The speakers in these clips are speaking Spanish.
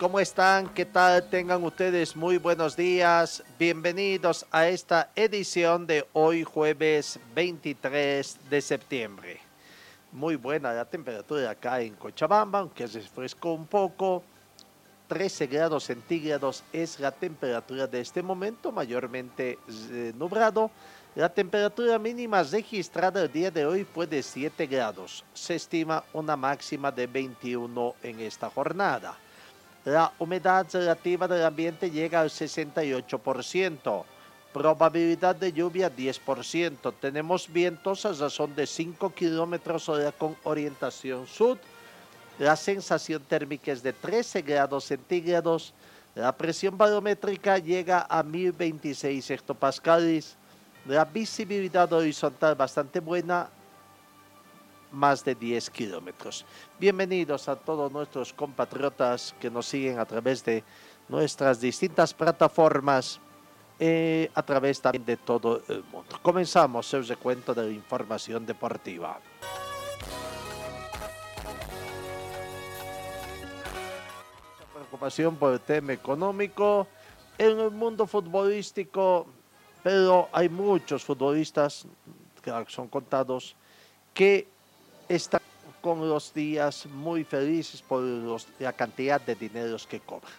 ¿Cómo están? ¿Qué tal? Tengan ustedes muy buenos días. Bienvenidos a esta edición de hoy jueves 23 de septiembre. Muy buena la temperatura acá en Cochabamba, aunque se refrescó un poco. 13 grados centígrados es la temperatura de este momento, mayormente eh, nublado. La temperatura mínima registrada el día de hoy fue de 7 grados. Se estima una máxima de 21 en esta jornada. La humedad relativa del ambiente llega al 68%. Probabilidad de lluvia 10%. Tenemos vientos a razón de 5 kilómetros hora con orientación sur. La sensación térmica es de 13 grados centígrados. La presión barométrica llega a 1026 hectopascales. La visibilidad horizontal bastante buena, más de 10 kilómetros. Bienvenidos a todos nuestros compatriotas que nos siguen a través de nuestras distintas plataformas, eh, a través también de todo el mundo. Comenzamos el recuento de la información deportiva. Preocupación por el tema económico en el mundo futbolístico, pero hay muchos futbolistas, que son contados, que están con los días muy felices por la cantidad de dineros que cobran.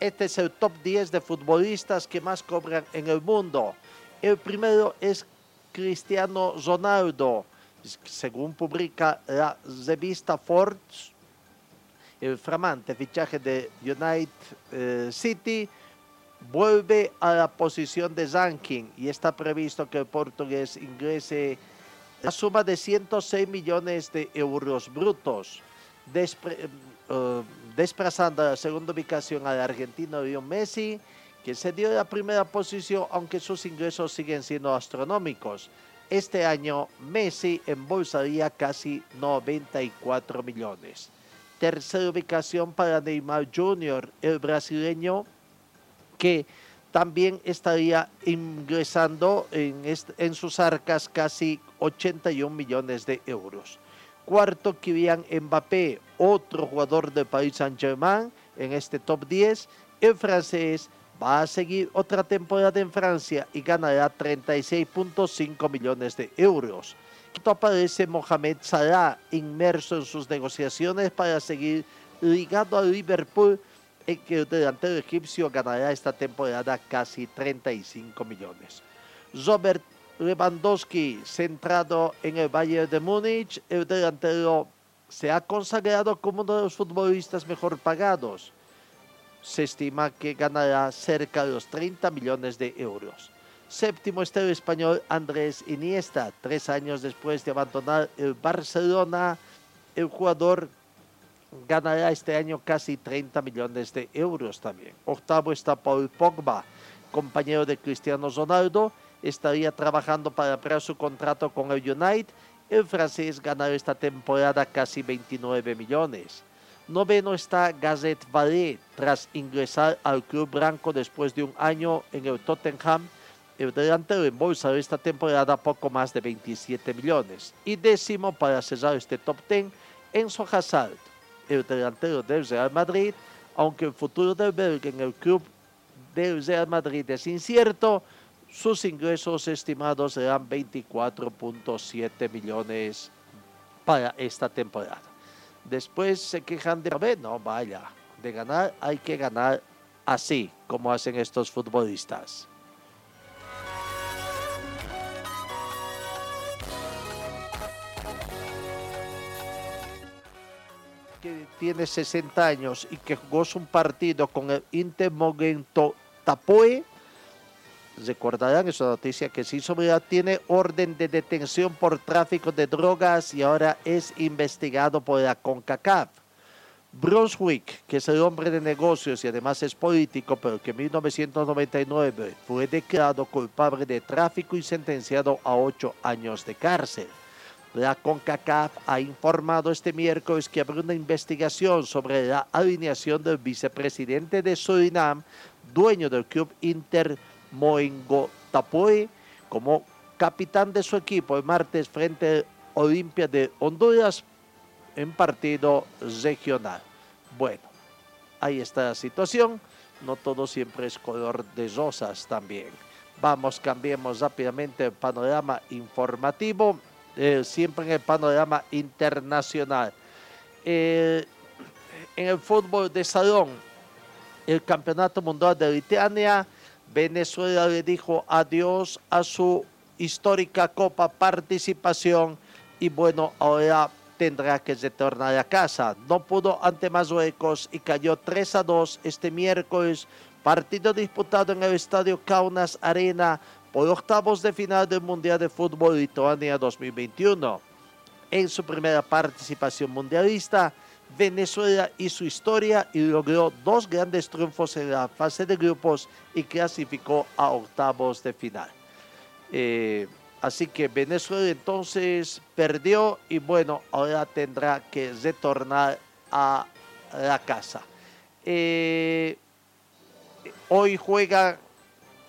Este es el top 10 de futbolistas que más cobran en el mundo. El primero es Cristiano Ronaldo. Según publica la revista Forbes, el flamante fichaje de United eh, City vuelve a la posición de ranking y está previsto que el portugués ingrese la suma de 106 millones de euros brutos, eh, desplazando a la segunda ubicación al argentino Leo Messi, que se dio la primera posición, aunque sus ingresos siguen siendo astronómicos. Este año Messi embolsaría casi 94 millones. Tercera ubicación para Neymar Jr., el brasileño que también estaría ingresando en, sus arcas casi 81 millones de euros. Cuarto, Kylian Mbappé, otro jugador del Paris Saint-Germain en este top 10. El francés va a seguir otra temporada en Francia y ganará 36.5 millones de euros. Quinto aparece Mohamed Salah, inmerso en sus negociaciones para seguir ligado al Liverpool en que el delantero egipcio ganará esta temporada casi 35 millones. Robert Lewandowski, centrado en el Bayern de Múnich, el delantero se ha consagrado como uno de los futbolistas mejor pagados. Se estima que ganará cerca de los 30 millones de euros. Séptimo está español Andrés Iniesta. Tres años después de abandonar el Barcelona, el jugador ganará este año casi 30 millones de euros también. Octavo está Paul Pogba, compañero de Cristiano Ronaldo, estaría trabajando para ampliar su contrato con el United. El francés ganará esta temporada casi 29 millones. Noveno está Gazet Vallée, tras ingresar al club blanco después de un año en el Tottenham. El delantero embolsa esta temporada poco más de 27 millones. Y décimo para cerrar este top 10, Enzo Hazard, el delantero del Real Madrid, aunque el futuro del belga en el club del Real Madrid es incierto, sus ingresos estimados serán 24.7 millones para esta temporada. Después se quejan de, "Ve, no, vaya, de ganar hay que ganar así como hacen estos futbolistas. Que tiene 60 años y que jugó un partido con el Inter Mogento Tapoe, recordarán esa noticia que sobre ella tiene orden de detención por tráfico de drogas y ahora es investigado por la CONCACAF. Brunswick, que es el hombre de negocios y además es político, pero que en 1999 fue declarado culpable de tráfico y sentenciado a ocho años de cárcel. La CONCACAF ha informado este miércoles que habrá una investigación sobre la alineación del vicepresidente de Surinam, dueño del club Inter Moengotapoe, como capitán de su equipo el martes frente a Olimpia de Honduras en partido regional. Bueno, ahí está la situación. No todo siempre es color de rosas también. Vamos, cambiemos rápidamente el panorama informativo, eh, siempre en el panorama internacional. Eh, en el fútbol de salón, el Campeonato Mundial de Lituania, Venezuela le dijo adiós a su histórica Copa Participación y bueno, ahora tendrá que retornar a casa. No pudo ante Marruecos y cayó 3 a 2 este miércoles. Partido disputado en el estadio Kaunas Arena por octavos de final del Mundial de Fútbol Lituania 2021. En su primera participación mundialista, Venezuela hizo historia y logró dos grandes triunfos en la fase de grupos y clasificó a octavos de final. Eh, Así que Venezuela entonces perdió y bueno, ahora tendrá que retornar a la casa. Eh, hoy juega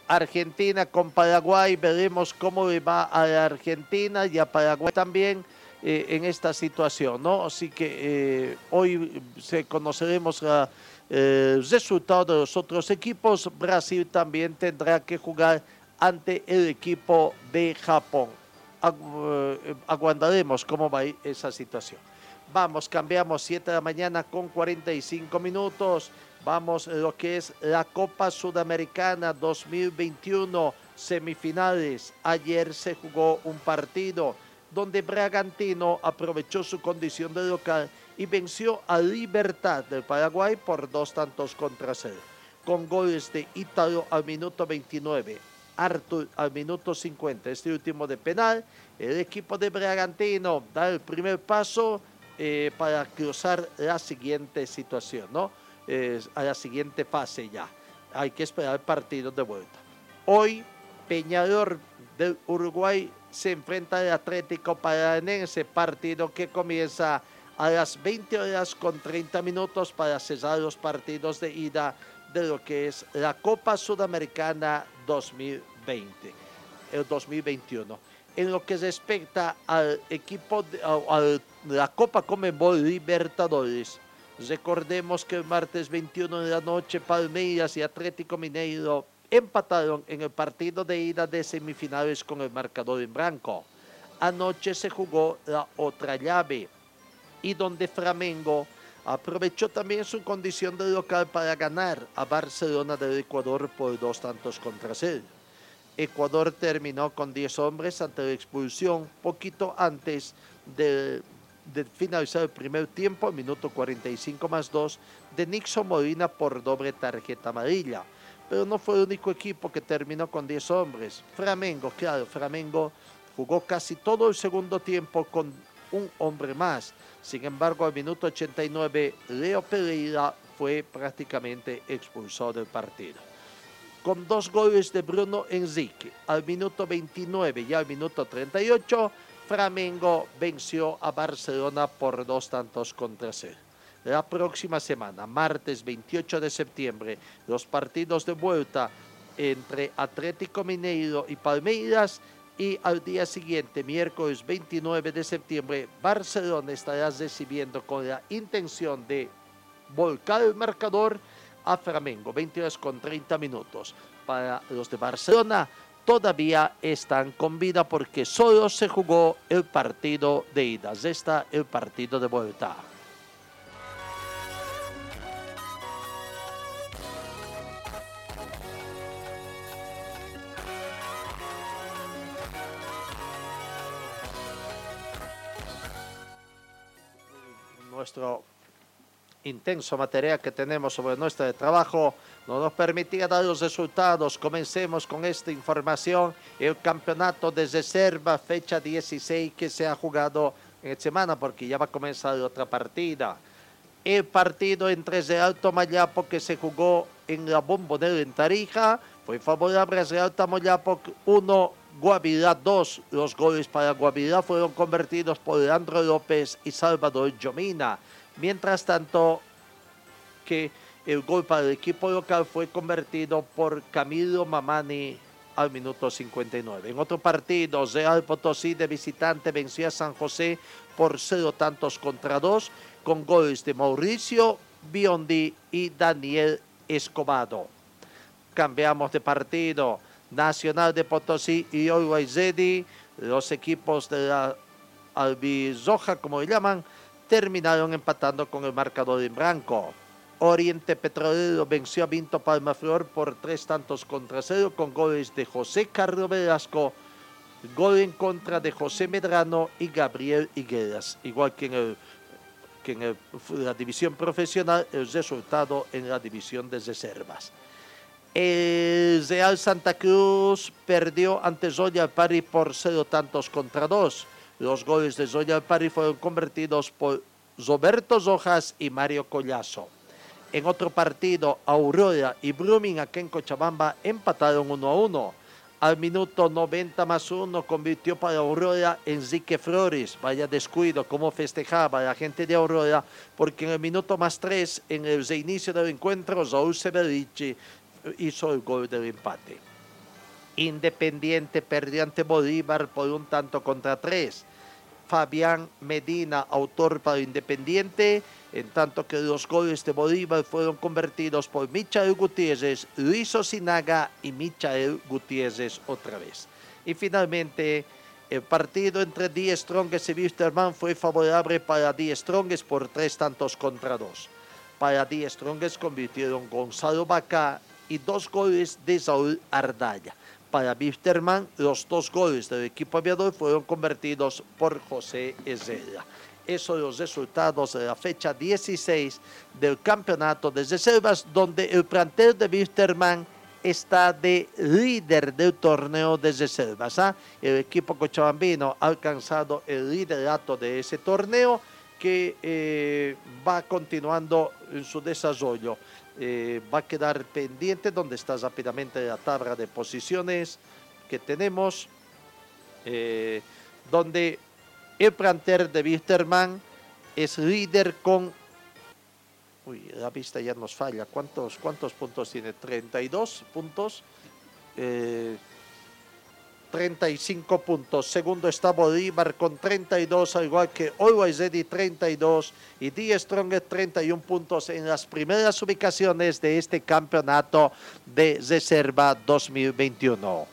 Argentina con Paraguay, veremos cómo le va a la Argentina y a Paraguay también eh, en esta situación, ¿no? Así que eh, hoy se conoceremos el resultado de los otros equipos. Brasil también tendrá que jugar ante el equipo de Japón. Eh, aguantaremos cómo va esa situación. Vamos, cambiamos 7 de la mañana con 45 minutos. Vamos lo que es la Copa Sudamericana 2021 semifinales. Ayer se jugó un partido donde Bragantino aprovechó su condición de local y venció a Libertad del Paraguay por dos tantos contra cero, con goles de Ítalo al minuto 29 Artur al minuto 50. Este último de penal, el equipo de Bragantino da el primer paso eh, para cruzar la siguiente situación, ¿no? A la siguiente fase ya. Hay que esperar el partido de vuelta. Hoy, Peñador del Uruguay se enfrenta al Atlético Paranense, partido que comienza a las 20 horas con 30 minutos para cesar los partidos de ida de lo que es la Copa Sudamericana 2020, el 2021. En lo que respecta al equipo, de, la Copa Comebol Libertadores, recordemos que el martes 21 de la noche Palmeiras y Atlético Mineiro empataron en el partido de ida de semifinales con el marcador en blanco. Anoche se jugó la otra llave y donde Flamengo aprovechó también su condición de local para ganar a Barcelona del Ecuador por dos tantos contra cero. Ecuador terminó con 10 hombres ante la expulsión poquito antes de, finalizar el primer tiempo, minuto 45 más 2, de Nixon Molina por doble tarjeta amarilla. Pero no fue el único equipo que terminó con 10 hombres. Flamengo, claro, Flamengo jugó casi todo el segundo tiempo con un hombre más. Sin embargo, al minuto 89, Leo Pereira fue prácticamente expulsado del partido. Con dos goles de Bruno Enrique, al minuto 29 y al minuto 38, Flamengo venció a Barcelona por dos tantos contra cero. La próxima semana, martes 28 de septiembre, los partidos de vuelta entre Atlético Mineiro y Palmeiras y al día siguiente, miércoles 29 de septiembre, Barcelona estará recibiendo con la intención de volcar el marcador a Flamengo, 22 con 30 minutos. Para los de Barcelona todavía están con vida porque solo se jugó el partido de ida, está el partido de vuelta. nuestro intenso material que tenemos sobre nuestro trabajo no nos permitía dar los resultados. Comencemos con esta información. El campeonato de reserva, fecha 16, que se ha jugado en semana porque ya va a comenzar otra partida. el partido entre Real Tomayapo que se jugó en la bombonera en Tarija. Fue favorable a Real Tomayapo 1, Guavirá 2. Los goles para Guavirá fueron convertidos por Leandro López y Salvador Yomina. Mientras tanto, que el gol para el equipo local fue convertido por Camilo Mamani al minuto 59. En otro partido, Real Potosí de visitante venció a San José por cero tantos contra dos con goles de Mauricio Biondi y Daniel Escobedo. Cambiamos de partido. Nacional de Potosí y Zedi, los equipos de la Albizoja, como le llaman, terminaron empatando con el marcador en blanco. Oriente Petrolero venció a Vinto Palmaflor por tres tantos contra cero con goles de José Carlos Velasco, gol en contra de José Medrano y Gabriel Higueras. Igual que en la división profesional el resultado en la división de reservas. El Real Santa Cruz perdió ante Zoya Pari por cero tantos contra dos. Los goles de Zoya Pari fueron convertidos por Roberto Rojas y Mario Collazo. En otro partido, Aurora y Blooming aquí en Cochabamba empataron 1 a 1. Al minuto 90 más 1 convirtió para Aurora Enrique Flores. Vaya descuido, cómo festejaba la gente de Aurora, porque en el minuto más 3, en el reinicio del encuentro, Raúl Severici hizo el gol del empate. Independiente perdió ante Bolívar por un tanto contra tres. Fabián Medina, autor para Independiente, en tanto que los goles de Bolívar fueron convertidos por Michael Gutiérrez, Luis Osinaga y Michael Gutiérrez otra vez. Y finalmente, el partido entre Die Strongest y Wisterman fue favorable para Die Strongest por tres tantos contra dos. Para Die Strongest convirtieron Gonzalo Baca y dos goles de Saúl Ardaya para Bisterman, los dos goles del equipo aviador fueron convertidos por José Ezela. Esos son los resultados de la fecha 16 del campeonato de reservas, donde el plantel de Bisterman está de líder del torneo de reservas. ¿ah? El equipo cochabambino ha alcanzado el liderato de ese torneo que eh, va continuando en su desarrollo. Eh, va a quedar pendiente donde está rápidamente la tabla de posiciones que tenemos, eh, donde el planter de Wisterman es líder con... Uy, la vista ya nos falla. ¿Cuántos, cuántos puntos tiene? 32 puntos. Eh, 35 puntos. Segundo está Bolívar con 32, al igual que Always Ready 32 y Die Strongest 31 puntos en las primeras ubicaciones de este campeonato de reserva 2021.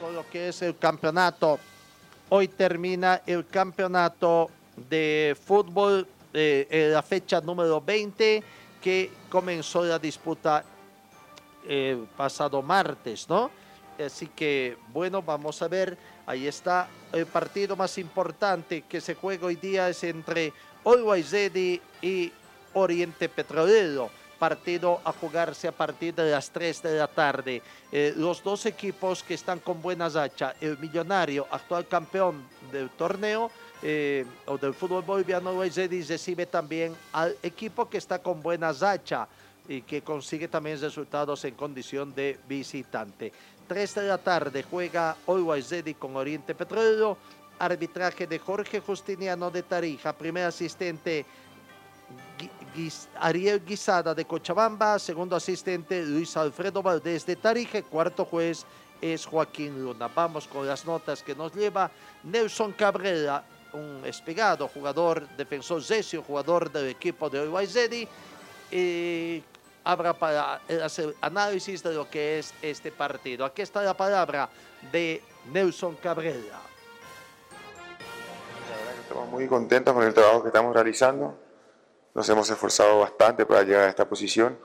con lo que es el campeonato Hoy termina el campeonato de fútbol, eh, la fecha número 20, que comenzó la disputa eh, pasado martes, ¿no? Así que, bueno, vamos a ver. Ahí está el partido más importante que se juega hoy día es entre Always Ready y Oriente Petrolero partido a jugarse a partir de las 3 de la tarde. Eh, los dos equipos que están con buena racha, el Millonario, actual campeón del torneo, eh, o del fútbol boliviano, recibe también al equipo que está con buena racha y que consigue también resultados en condición de visitante. 3 de la tarde juega Always Ready con Oriente Petrolero, arbitraje de Jorge Justiniano de Tarija, primer asistente Ariel Guisada de Cochabamba, segundo asistente Luis Alfredo Valdés de Tarije, cuarto juez es Joaquín Luna. Vamos con las notas que nos lleva Nelson Cabrera, un espigado jugador, defensor Zesio, jugador del equipo de Uruguay y habrá para hacer análisis de lo que es este partido. Aquí está la palabra de Nelson Cabrera. Estamos muy contentos con el trabajo que estamos realizando nos hemos esforzado bastante para llegar a esta posición.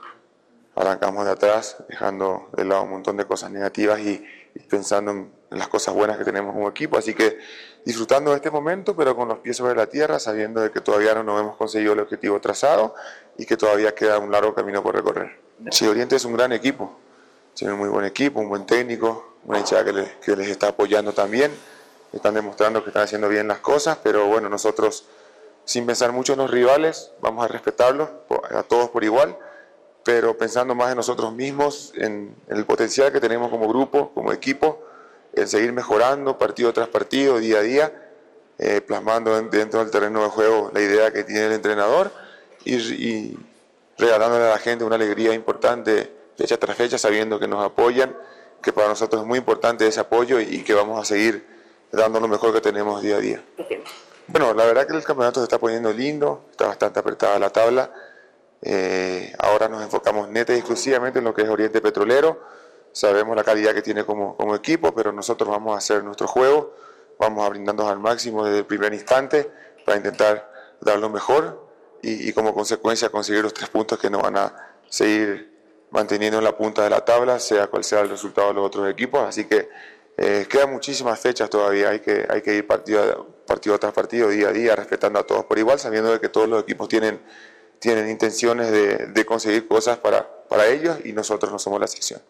Arrancamos de atrás, dejando de lado un montón de cosas negativas y, pensando en las cosas buenas que tenemos como equipo, así que disfrutando de este momento, pero con los pies sobre la tierra, sabiendo de que todavía no hemos conseguido el objetivo trazado y que todavía queda un largo camino por recorrer. Sí, Oriente es un gran equipo, tiene un muy buen equipo, un buen técnico, una hinchada que les, que les está apoyando también, están demostrando que están haciendo bien las cosas, pero bueno, nosotros sin pensar mucho en los rivales, vamos a respetarlos a todos por igual, pero pensando más en nosotros mismos, en, el potencial que tenemos como grupo, como equipo, en seguir mejorando partido tras partido, día a día, eh, plasmando dentro del terreno de juego la idea que tiene el entrenador y, y regalándole a la gente una alegría importante fecha tras fecha, sabiendo que nos apoyan, que para nosotros es muy importante ese apoyo y que vamos a seguir dando lo mejor que tenemos día a día. Bueno, la verdad que el campeonato se está poniendo lindo, está bastante apretada la tabla. Eh, ahora nos enfocamos neta y exclusivamente en lo que es Oriente Petrolero. Sabemos la calidad que tiene como, como equipo, pero nosotros vamos a hacer nuestro juego, vamos a brindarnos al máximo desde el primer instante para intentar dar lo mejor y, y como consecuencia conseguir los tres puntos que nos van a seguir manteniendo en la punta de la tabla, sea cual sea el resultado de los otros equipos. Así que eh, quedan muchísimas fechas todavía, hay que, hay que ir partido, partido tras partido, día a día, respetando a todos por igual, sabiendo de que todos los equipos tienen, tienen intenciones de, de conseguir cosas para, para ellos y nosotros no somos la excepción.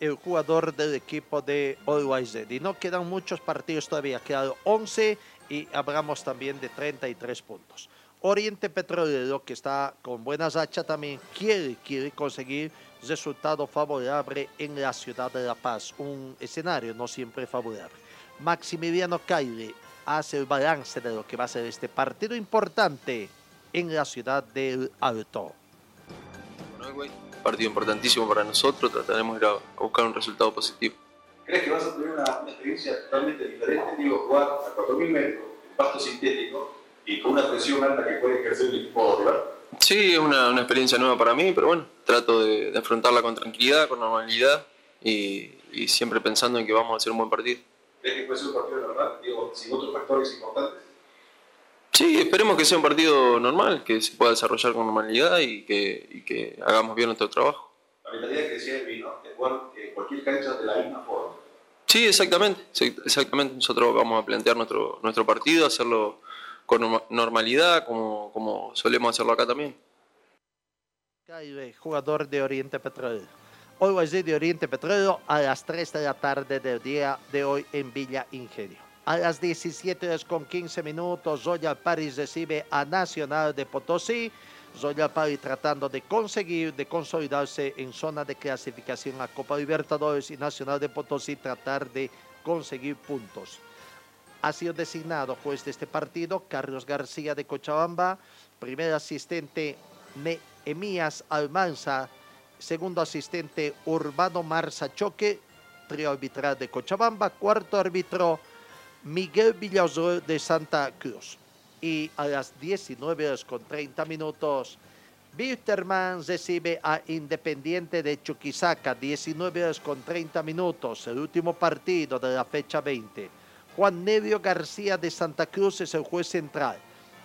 el jugador del equipo de Always Y no quedan muchos partidos todavía, quedan 11 y hablamos también de 33 puntos. Oriente Petrolero, que está con buenas rachas también, quiere, quiere conseguir resultado favorable en la ciudad de La Paz, un escenario no siempre favorable. Maximiliano Caire hace el balance de lo que va a ser este partido importante en la ciudad del Alto. Partido importantísimo para nosotros, trataremos de ir a buscar un resultado positivo. ¿Crees que vas a tener una, una experiencia totalmente diferente? Digo, jugar a 4.000 metros, pasto sintético y con una presión alta que puede ejercer el equipo rival. Sí, es una, una, experiencia nueva para mí, pero bueno, trato de, de afrontarla con tranquilidad, con normalidad y, y, siempre pensando en que vamos a hacer un buen partido. ¿Crees que puede ser un partido normal? Digo, sin otros factores importantes. Sí, esperemos que sea un partido normal, que se pueda desarrollar con normalidad y que, y que hagamos bien nuestro trabajo. La mentalidad que decía Elvi, ¿no? De jugar cualquier cancha de la misma forma. Sí, exactamente, exactamente. Nosotros vamos a plantear nuestro, nuestro partido, hacerlo con normalidad, como, como solemos hacerlo acá también. Jugador de Oriente Petrolero. Hoy de Oriente Petrolero a las 3 de la tarde del día de hoy en Villa Ingenio. A las 17 horas con 15 minutos, Royal Paris recibe a Nacional de Potosí. Royal Paris tratando de conseguir, de consolidarse en zona de clasificación a Copa Libertadores y Nacional de Potosí tratar de conseguir puntos ha sido designado juez de este partido Carlos García de Cochabamba, primer asistente Nehemías Almanza, segundo asistente Urbano Marza Choque, trío arbitral de Cochabamba, cuarto árbitro Miguel Villazor de Santa Cruz. Y a las 19 horas con 30 minutos, Bitterman recibe a Independiente de Chuquisaca, 19 horas con 30 minutos, el último partido de la fecha 20. Juan Nevio García de Santa Cruz es el juez central.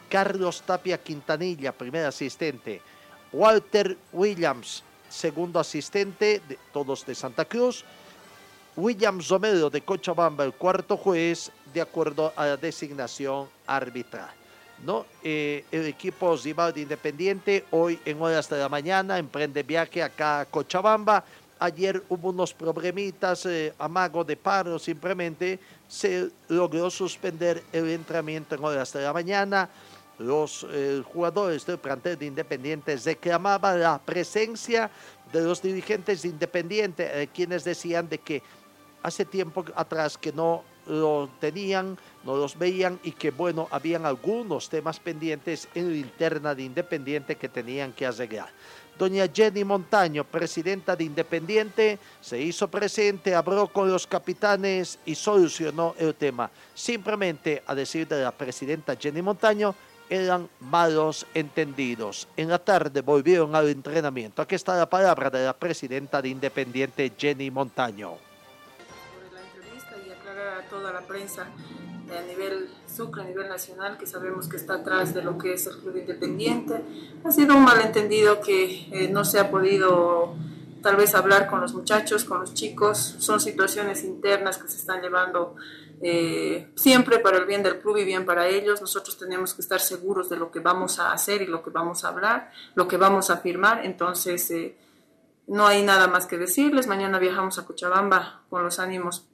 Carlos Tapia Quintanilla, primer asistente. Walter Williams, segundo asistente, de, todos de Santa Cruz. Williams Romero de Cochabamba, el cuarto juez, de acuerdo a la designación arbitral. ¿no? Eh, el equipo de Independiente hoy en horas de la mañana emprende viaje acá a Cochabamba. Ayer hubo unos problemitas, eh, amago de paro simplemente, se logró suspender el entrenamiento en horas de la mañana. Los eh, jugadores del plantel de Independiente reclamaban la presencia de los dirigentes de Independiente, eh, quienes decían de que hace tiempo atrás que no lo tenían, no los veían y que bueno, habían algunos temas pendientes en la interna de Independiente que tenían que arreglar. Doña Jenny Montaño, presidenta de Independiente, se hizo presente, habló con los capitanes y solucionó el tema. Simplemente, a decir de la presidenta Jenny Montaño, eran malos entendidos. En la tarde volvieron al entrenamiento. Aquí está la palabra de la presidenta de Independiente, Jenny Montaño. Toda la prensa a nivel Sucre, a nivel nacional, que sabemos que está atrás de lo que es el Club Independiente. Ha sido un malentendido que eh, no se ha podido tal vez hablar con los muchachos, con los chicos. Son situaciones internas que se están llevando eh, siempre para el bien del club y bien para ellos. Nosotros tenemos que estar seguros de lo que vamos a hacer y lo que vamos a hablar, lo que vamos a firmar. Entonces, eh, no hay nada más que decirles. Mañana viajamos a Cochabamba con los ánimos,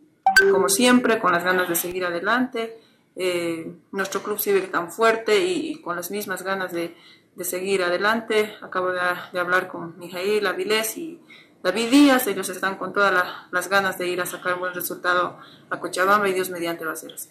como siempre, con las ganas de seguir adelante. Eh, nuestro club sigue tan fuerte y, y con las mismas ganas de, de seguir adelante. Acabo de, de hablar con Mijail Avilés y David Díaz, ellos están con todas la, las ganas de ir a sacar un buen resultado a Cochabamba y Dios mediante va a ser así.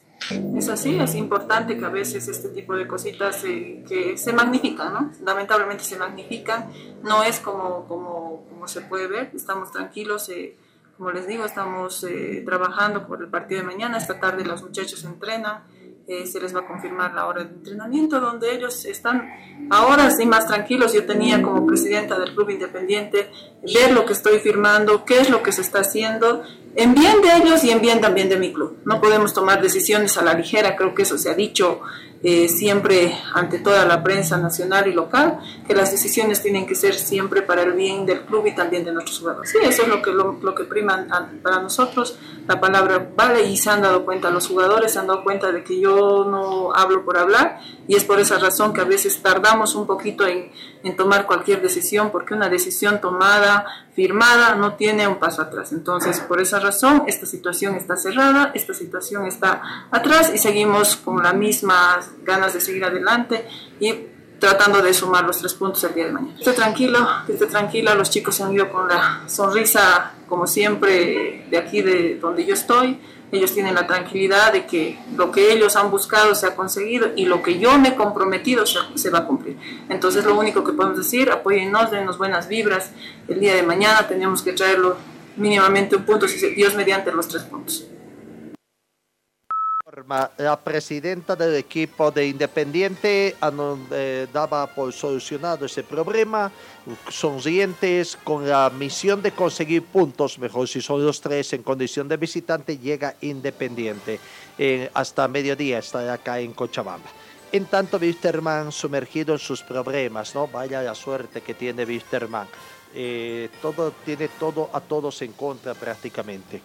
Es así, es importante que a veces este tipo de cositas eh, que se magnifican, ¿no? Lamentablemente se magnifican, no es como, como, como se puede ver, estamos tranquilos, eh, como les digo, estamos eh, trabajando por el partido de mañana, esta tarde los muchachos entrenan, eh, se les va a confirmar la hora de entrenamiento, donde ellos están ahora sí más tranquilos. Yo tenía como presidenta del Club Independiente ver lo que estoy firmando, qué es lo que se está haciendo, en bien de ellos y en bien también de mi club. No podemos tomar decisiones a la ligera, creo que eso se ha dicho eh, siempre ante toda la prensa nacional y local, que las decisiones tienen que ser siempre para el bien del club y también de nuestros jugadores. Sí, eso es lo que, lo, lo que prima para nosotros, la palabra vale y se han dado cuenta los jugadores, se han dado cuenta de que yo no hablo por hablar y es por esa razón que a veces tardamos un poquito en, tomar cualquier decisión, porque una decisión tomada, firmada, no tiene un paso atrás. Entonces, por esa razón, esta situación está cerrada, esta situación está atrás y seguimos con las mismas ganas de seguir adelante y tratando de sumar los tres puntos el día de mañana. Esté tranquilo, esté tranquila, los chicos se han ido con la sonrisa, como siempre, de aquí de donde yo estoy. Ellos tienen la tranquilidad de que lo que ellos han buscado se ha conseguido y lo que yo me he comprometido se, se va a cumplir. Entonces, lo único que podemos decir, apóyennos, denos buenas vibras. El día de mañana tenemos que traerlo mínimamente un punto, Dios mediante los tres puntos. La presidenta del equipo de Independiente daba por solucionado ese problema, sonrientes con la misión de conseguir puntos, mejor si son los tres en condición de visitante, llega Independiente. Hasta mediodía estará acá en Cochabamba. En tanto, Wisterman sumergido en sus problemas, ¿no? Vaya la suerte que tiene Wisterman. Eh, todo, tiene todo a todos en contra prácticamente.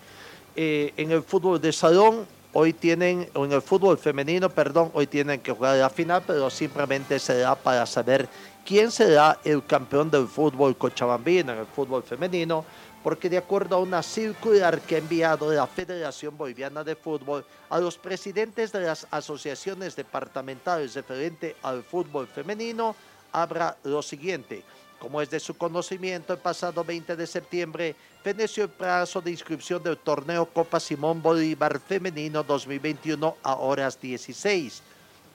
Eh, en el fútbol de salón, hoy tienen, en el fútbol femenino, perdón, hoy tienen que jugar la final, pero simplemente será para saber quién será el campeón del fútbol cochabambino en el fútbol femenino, porque de acuerdo a una circular que ha enviado la Federación Boliviana de Fútbol a los presidentes de las asociaciones departamentales referente al fútbol femenino, habrá lo siguiente. Como es de su conocimiento, el pasado 20 de septiembre veneció el plazo de inscripción del torneo Copa Simón Bolívar Femenino 2021 a horas 16,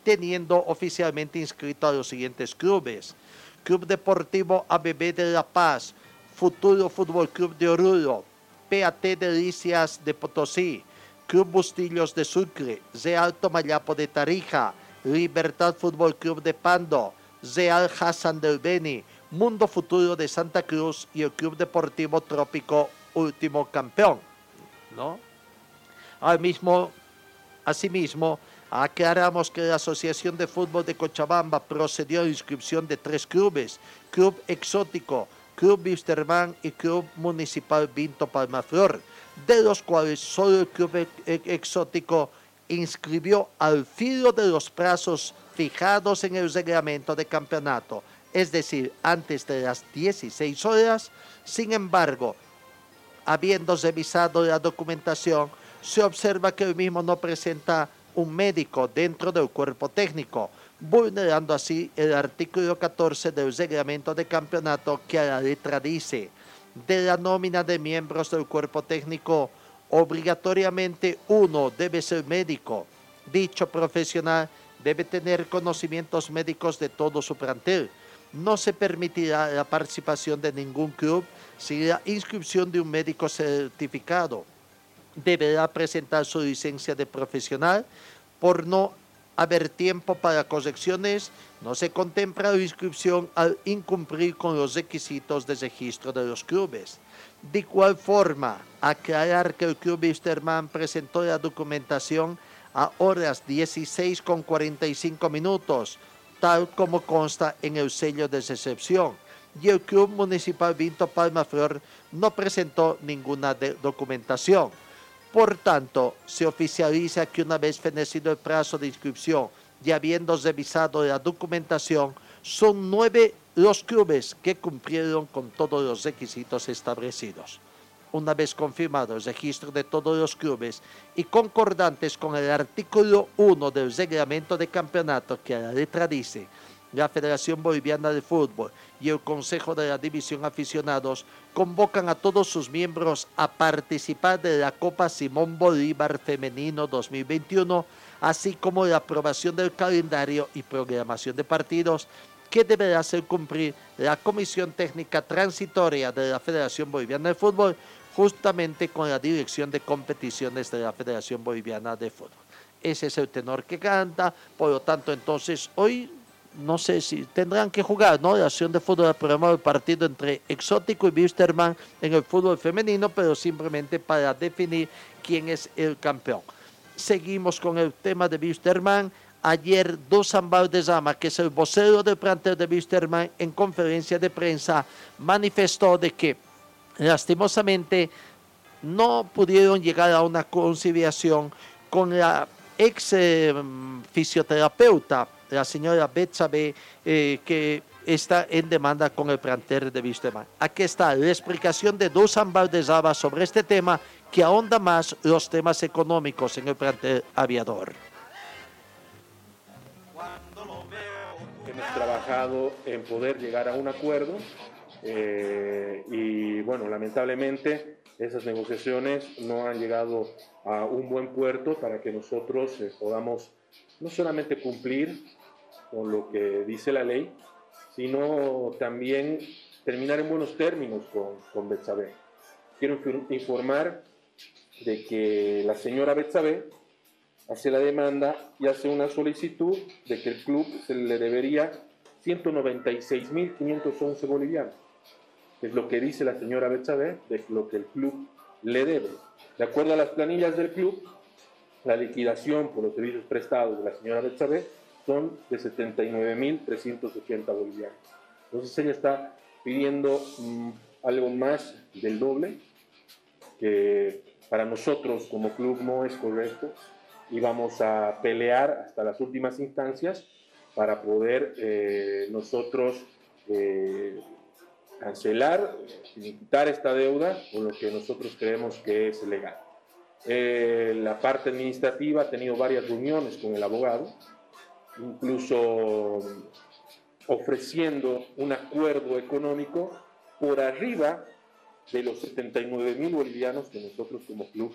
teniendo oficialmente inscrito a los siguientes clubes. Club Deportivo ABB de La Paz, Futuro Fútbol Club de Oruro, PAT Delicias de Potosí, Club Bustillos de Sucre, Real Tomayapo de Tarija, Libertad Fútbol Club de Pando, Real Hassan del Beni, Mundo Futuro de Santa Cruz y el Club Deportivo Trópico Último Campeón. ¿no? Al mismo, asimismo, aclaramos que la Asociación de Fútbol de Cochabamba procedió a la inscripción de tres clubes, Club Exótico, Club Wisterman y Club Municipal Vinto Palmaflor, de los cuales solo el Club Exótico inscribió al filo de los plazos fijados en el reglamento de campeonato, es decir, antes de las 16 horas. Sin embargo, habiendo revisado la documentación, se observa que el mismo no presenta un médico dentro del cuerpo técnico, vulnerando así el artículo 14 del reglamento de campeonato que a la letra dice, de la nómina de miembros del cuerpo técnico, obligatoriamente uno debe ser médico. Dicho profesional debe tener conocimientos médicos de todo su plantel. No se permitirá la participación de ningún club sin la inscripción de un médico certificado. Deberá presentar su licencia de profesional. Por no haber tiempo para correcciones, no se contempla la inscripción al incumplir con los requisitos de registro de los clubes. De igual forma, aclarar que el Club Wisterman presentó la documentación a horas 16 con 45 minutos, tal como consta en el sello de recepción. y el Club Municipal Vinto Palmaflor no presentó ninguna documentación. Por tanto, se oficializa que una vez fenecido el plazo de inscripción y habiendo revisado la documentación, son nueve los clubes que cumplieron con todos los requisitos establecidos. Una vez confirmado el registro de todos los clubes y concordantes con el artículo 1 del reglamento de campeonato que a la letra dice, la Federación Boliviana de Fútbol y el Consejo de la División Aficionados convocan a todos sus miembros a participar de la Copa Simón Bolívar Femenino 2021, así como la aprobación del calendario y programación de partidos que deberá hacer cumplir la Comisión Técnica Transitoria de la Federación Boliviana de Fútbol, justamente con la Dirección de Competiciones de la Federación Boliviana de Fútbol. Ese es el tenor que canta, por lo tanto, entonces, hoy no sé si tendrán que jugar, ¿no? La acción de fútbol ha programado el partido entre Exótico y Wisterman en el fútbol femenino, pero simplemente para definir quién es el campeón. Seguimos con el tema de Wisterman. Ayer, Dusan Valdezama, que es el vocero del plantel de Wisterman, en conferencia de prensa manifestó de que lastimosamente no pudieron llegar a una conciliación con la ex eh, fisioterapeuta, la señora Betsabe, eh, que está en demanda con el plantel de Wisterman. Aquí está la explicación de Dusan Valdezama sobre este tema que ahonda más los temas económicos en el plantel aviador. Hemos trabajado en poder llegar a un acuerdo eh, y bueno, lamentablemente esas negociaciones no han llegado a un buen puerto para que nosotros eh, podamos no solamente cumplir con lo que dice la ley, sino también terminar en buenos términos con, con Betsabe. Quiero infor- informar de que la señora Betsabe hace la demanda y hace una solicitud de que el club se le debería 196.511 bolivianos, es lo que dice la señora Betsabe de lo que el club le debe. De acuerdo a las planillas del club, la liquidación por los servicios prestados de la señora Betsabe son de 79.380 bolivianos. Entonces ella está pidiendo mm, algo más del doble, que para nosotros como club no es correcto y vamos a pelear hasta las últimas instancias para poder eh, nosotros eh, cancelar, quitar esta deuda con lo que nosotros creemos que es legal. Eh, la parte administrativa ha tenido varias reuniones con el abogado, incluso ofreciendo un acuerdo económico por arriba de los 79 mil bolivianos que nosotros como club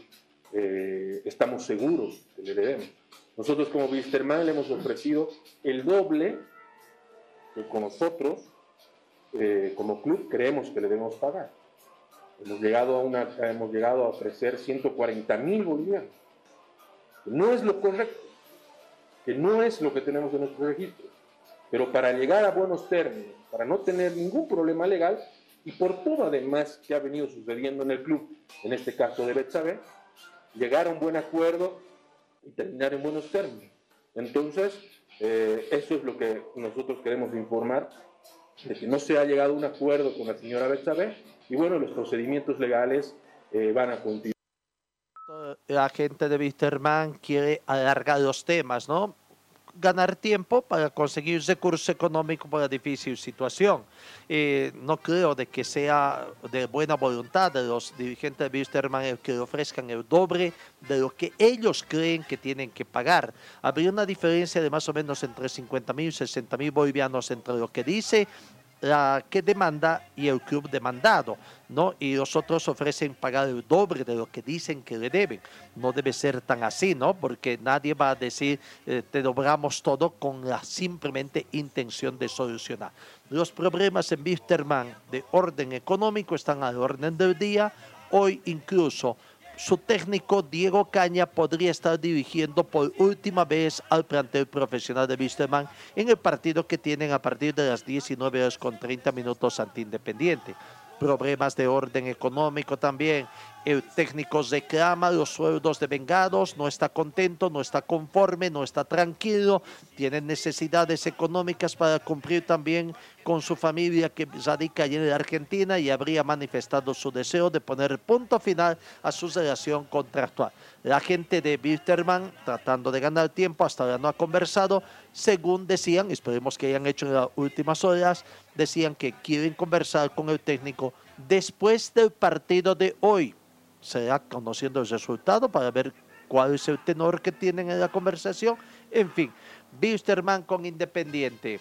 eh, estamos seguros que le debemos. Nosotros como Wisterman le hemos ofrecido el doble que con nosotros eh, como club creemos que le debemos pagar. Hemos llegado a, una, hemos llegado a ofrecer 140 mil bolivianos. No es lo correcto, que no es lo que tenemos en nuestro registro. Pero para llegar a buenos términos, para no tener ningún problema legal, y por todo además que ha venido sucediendo en el club, en este caso de Betsabe, llegar a un buen acuerdo y terminar en buenos términos. Entonces, eh, eso es lo que nosotros queremos informar, de que no se ha llegado a un acuerdo con la señora Betsabe, y bueno, los procedimientos legales eh, van a continuar. La gente de Wisterman quiere alargar los temas, ¿no? Ganar tiempo para conseguir recurso económico para la difícil situación. Eh, no creo de que sea de buena voluntad de los dirigentes de Wisterman que ofrezcan el doble de lo que ellos creen que tienen que pagar. Habría una diferencia de más o menos entre 50 mil y 60 mil bolivianos entre lo que dice la que demanda y el club demandado, ¿no? Y los otros ofrecen pagar el doble de lo que dicen que le deben. No debe ser tan así, ¿no? Porque nadie va a decir eh, te doblamos todo con la simplemente intención de solucionar. Los problemas en Wisterman de orden económico están al orden del día. Hoy incluso su técnico Diego Caña podría estar dirigiendo por última vez al plantel profesional de Wisterman en el partido que tienen a partir de las 19 horas con 30 minutos ante Independiente. Problemas de orden económico también. El técnico reclama los sueldos de vengados, no está contento, no está conforme, no está tranquilo, tiene necesidades económicas para cumplir también con su familia que radica allí en la Argentina y habría manifestado su deseo de poner punto final a su relación contractual. La gente de Wilterman, tratando de ganar tiempo, hasta ahora no ha conversado, según decían, esperemos que hayan hecho en las últimas horas, decían que quieren conversar con el técnico después del partido de hoy será conociendo el resultado para ver cuál es el tenor que tienen en la conversación. En fin, Wisterman con Independiente.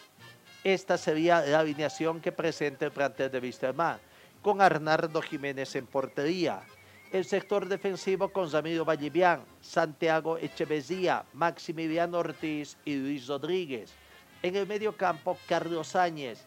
Esta sería la alineación que presenta el plantel de Wisterman, con Arnardo Jiménez en portería. El sector defensivo con Ramiro Vallivian, Santiago Echeverría, Maximiliano Ortiz y Luis Rodríguez. En el medio campo, Carlos Áñez,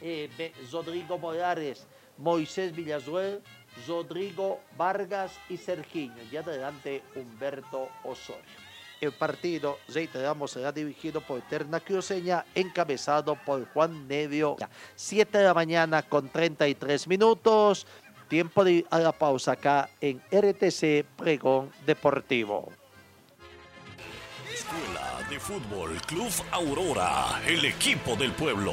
eh, Rodrigo Morales, Moisés Villazuel, Rodrigo Vargas y Sergiño. Y adelante Humberto Osorio. El partido, reiteramos, será dirigido por Eterna Cruceña, encabezado por Juan Nevio. 7 de la mañana con 33 minutos. Tiempo de ir a la pausa acá en RTC Pregón Deportivo. Escuela de Fútbol Club Aurora, el equipo del pueblo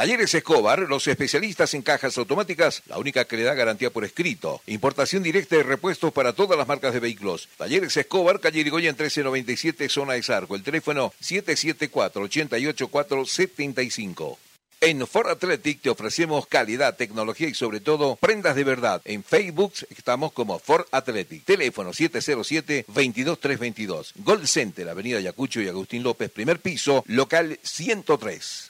Talleres Escobar, los especialistas en cajas automáticas, la única que le da garantía por escrito. Importación directa de repuestos para todas las marcas de vehículos. Talleres Escobar, calle Irigoyen 1397, zona de Zarco. El teléfono 774-88475. En Ford Athletic te ofrecemos calidad, tecnología y sobre todo prendas de verdad. En Facebook estamos como Ford Athletic. Teléfono 707-22322. Gold Center, Avenida Yacucho y Agustín López, primer piso, local 103.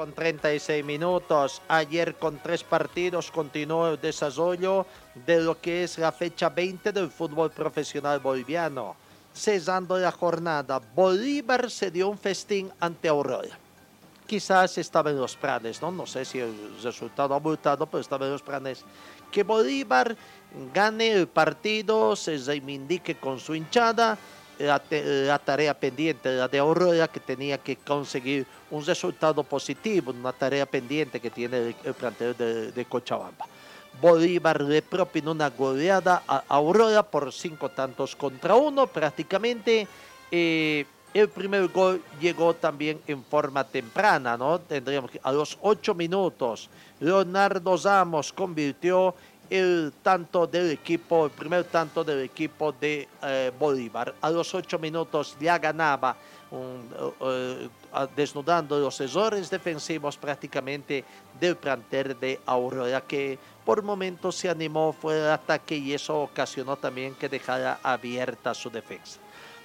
Con 36 minutos. Ayer con tres partidos continuó el desarrollo de lo que es la fecha 20 del fútbol profesional boliviano. Cesando la jornada, Bolívar se dio un festín ante Aurora. Quizás estaba en los planes, ¿no? No sé si el resultado ha abultado, pero estaba en los planes. Que Bolívar gane el partido, se reivindique con su hinchada la, tarea pendiente, la de Aurora, que tenía que conseguir un resultado positivo, una tarea pendiente que tiene el, plantel de, Cochabamba. Bolívar le propinó una goleada a Aurora por cinco tantos contra uno prácticamente. Eh, el primer gol llegó también en forma temprana, ¿no? Tendríamos que a los ocho minutos, Leonardo Ramos convirtió el tanto del equipo, el primer tanto del equipo de eh, Bolívar. A los ocho minutos ya ganaba eh, eh, desnudando los errores defensivos prácticamente del plantel de Aurora que por momentos se animó fuera de ataque y eso ocasionó también que dejara abierta su defensa.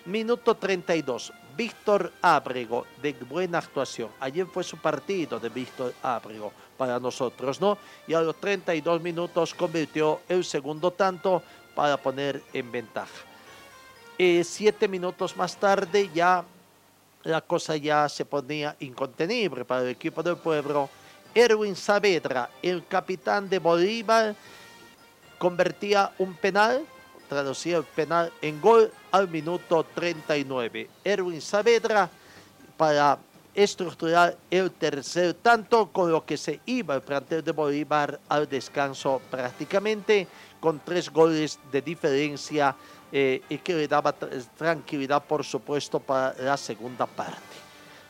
Minuto 32, Víctor Ábrego, de buena actuación. Ayer fue su partido de Víctor Ábrego para nosotros, ¿no? Y a los 32 minutos convirtió el segundo tanto para poner en ventaja. Eh, siete minutos más tarde ya la cosa ya se ponía incontenible para el equipo del pueblo. Erwin Saavedra, el capitán de Bolívar, convertía un penal, traducía el penal en gol al minuto 39. Erwin Saavedra para estructurar el tercer tanto, con lo que se iba el plantel de Bolívar al descanso prácticamente, con tres goles de diferencia eh, y que le daba tranquilidad, por supuesto, para la segunda parte.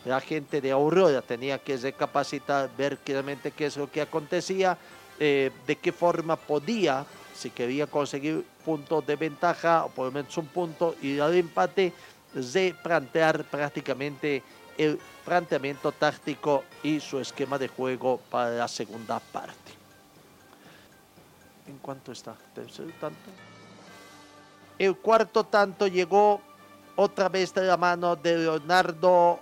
La gente de Aurora tenía que recapacitar, ver claramente qué es lo que acontecía, eh, de qué forma podía, si quería conseguir puntos de ventaja, o por lo menos un punto, y al empate, replantear prácticamente el planteamiento táctico y su esquema de juego para la segunda parte. ¿En cuánto está? ¿Tercer tanto? El cuarto tanto llegó otra vez de la mano de Leonardo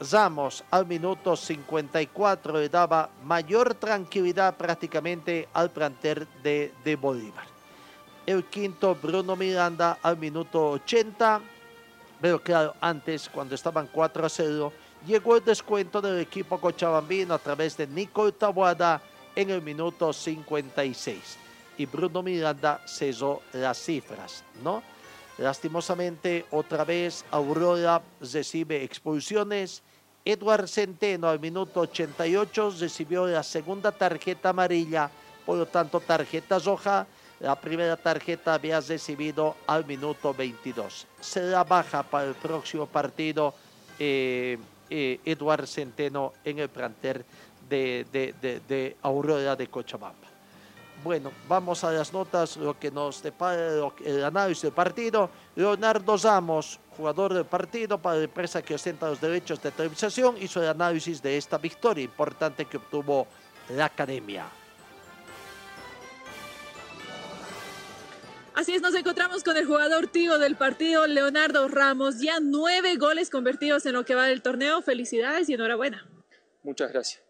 Ramos al minuto 54 le daba mayor tranquilidad prácticamente al plantel de, de Bolívar. El quinto Bruno Miranda al minuto 80, pero claro, antes cuando estaban 4 a 0, llegó el descuento del equipo cochabambino a través de Nico Tabuada en el minuto 56 y Bruno Miranda cesó las cifras, ¿no? Lastimosamente, otra vez Aurora recibe expulsiones. Edward Centeno al minuto 88 recibió la segunda tarjeta amarilla, por lo tanto tarjeta roja. La primera tarjeta había recibido al minuto 22. Se la baja para el próximo partido eh, eh, Edward Centeno en el plantel de, de, de, de Aurora de Cochabamba. Bueno, vamos a las notas, lo que nos depara el análisis del partido. Leonardo Ramos, jugador del partido para la empresa que ostenta los derechos de televisación, hizo el análisis de esta victoria importante que obtuvo la academia. Así es, nos encontramos con el jugador tío del partido, Leonardo Ramos. Ya nueve goles convertidos en lo que va del torneo. Felicidades y enhorabuena. Muchas gracias.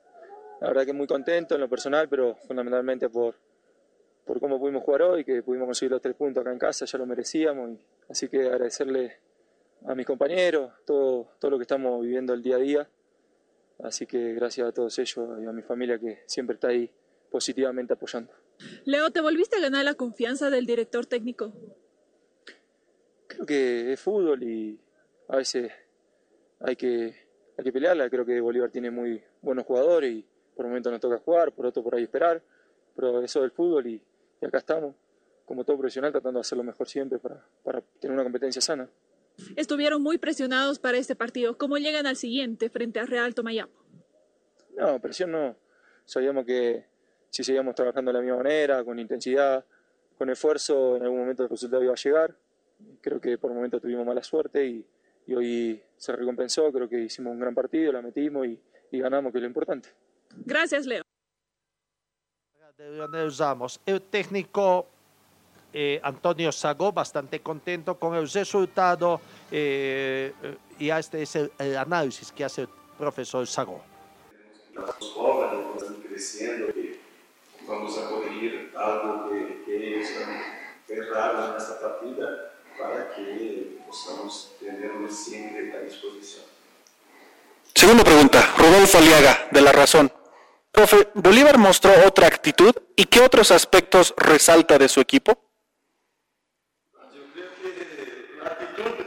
La verdad que muy contento en lo personal, pero fundamentalmente por, por cómo pudimos jugar hoy, que pudimos conseguir los tres puntos acá en casa, ya lo merecíamos. Y, así que agradecerle a mis compañeros todo, todo lo que estamos viviendo el día a día. Así que gracias a todos ellos y a mi familia que siempre está ahí positivamente apoyando. Leo, ¿te volviste a ganar la confianza del director técnico? Creo que es fútbol y a veces hay que, hay que pelearla. Creo que Bolívar tiene muy buenos jugadores y por momentos nos toca jugar, por otro por ahí esperar. Pero eso del fútbol y, y acá estamos, como todo profesional, tratando de hacer lo mejor siempre para, para tener una competencia sana. Estuvieron muy presionados para este partido. ¿Cómo llegan al siguiente frente a Real Tomayapo? No, presión no. Sabíamos que si seguíamos trabajando de la misma manera, con intensidad, con esfuerzo, en algún momento el resultado iba a llegar. Creo que por momentos tuvimos mala suerte y, y hoy se recompensó. Creo que hicimos un gran partido, la metimos y, y ganamos, que es lo importante. Gracias, Leo. De Leonel Ramos. El técnico eh, Antonio Sagó, bastante contento con el resultado eh, y este es el, el, análisis que hace el profesor Sagó. Los jóvenes están creciendo y vamos a corregir algo que, que ellos han errado en esta partida para que possamos tenerlo siempre a disposición. Segunda pregunta, Rodolfo Aliaga, de La Razón. Profe, ¿Bolívar mostró otra actitud y qué otros aspectos resalta de su equipo?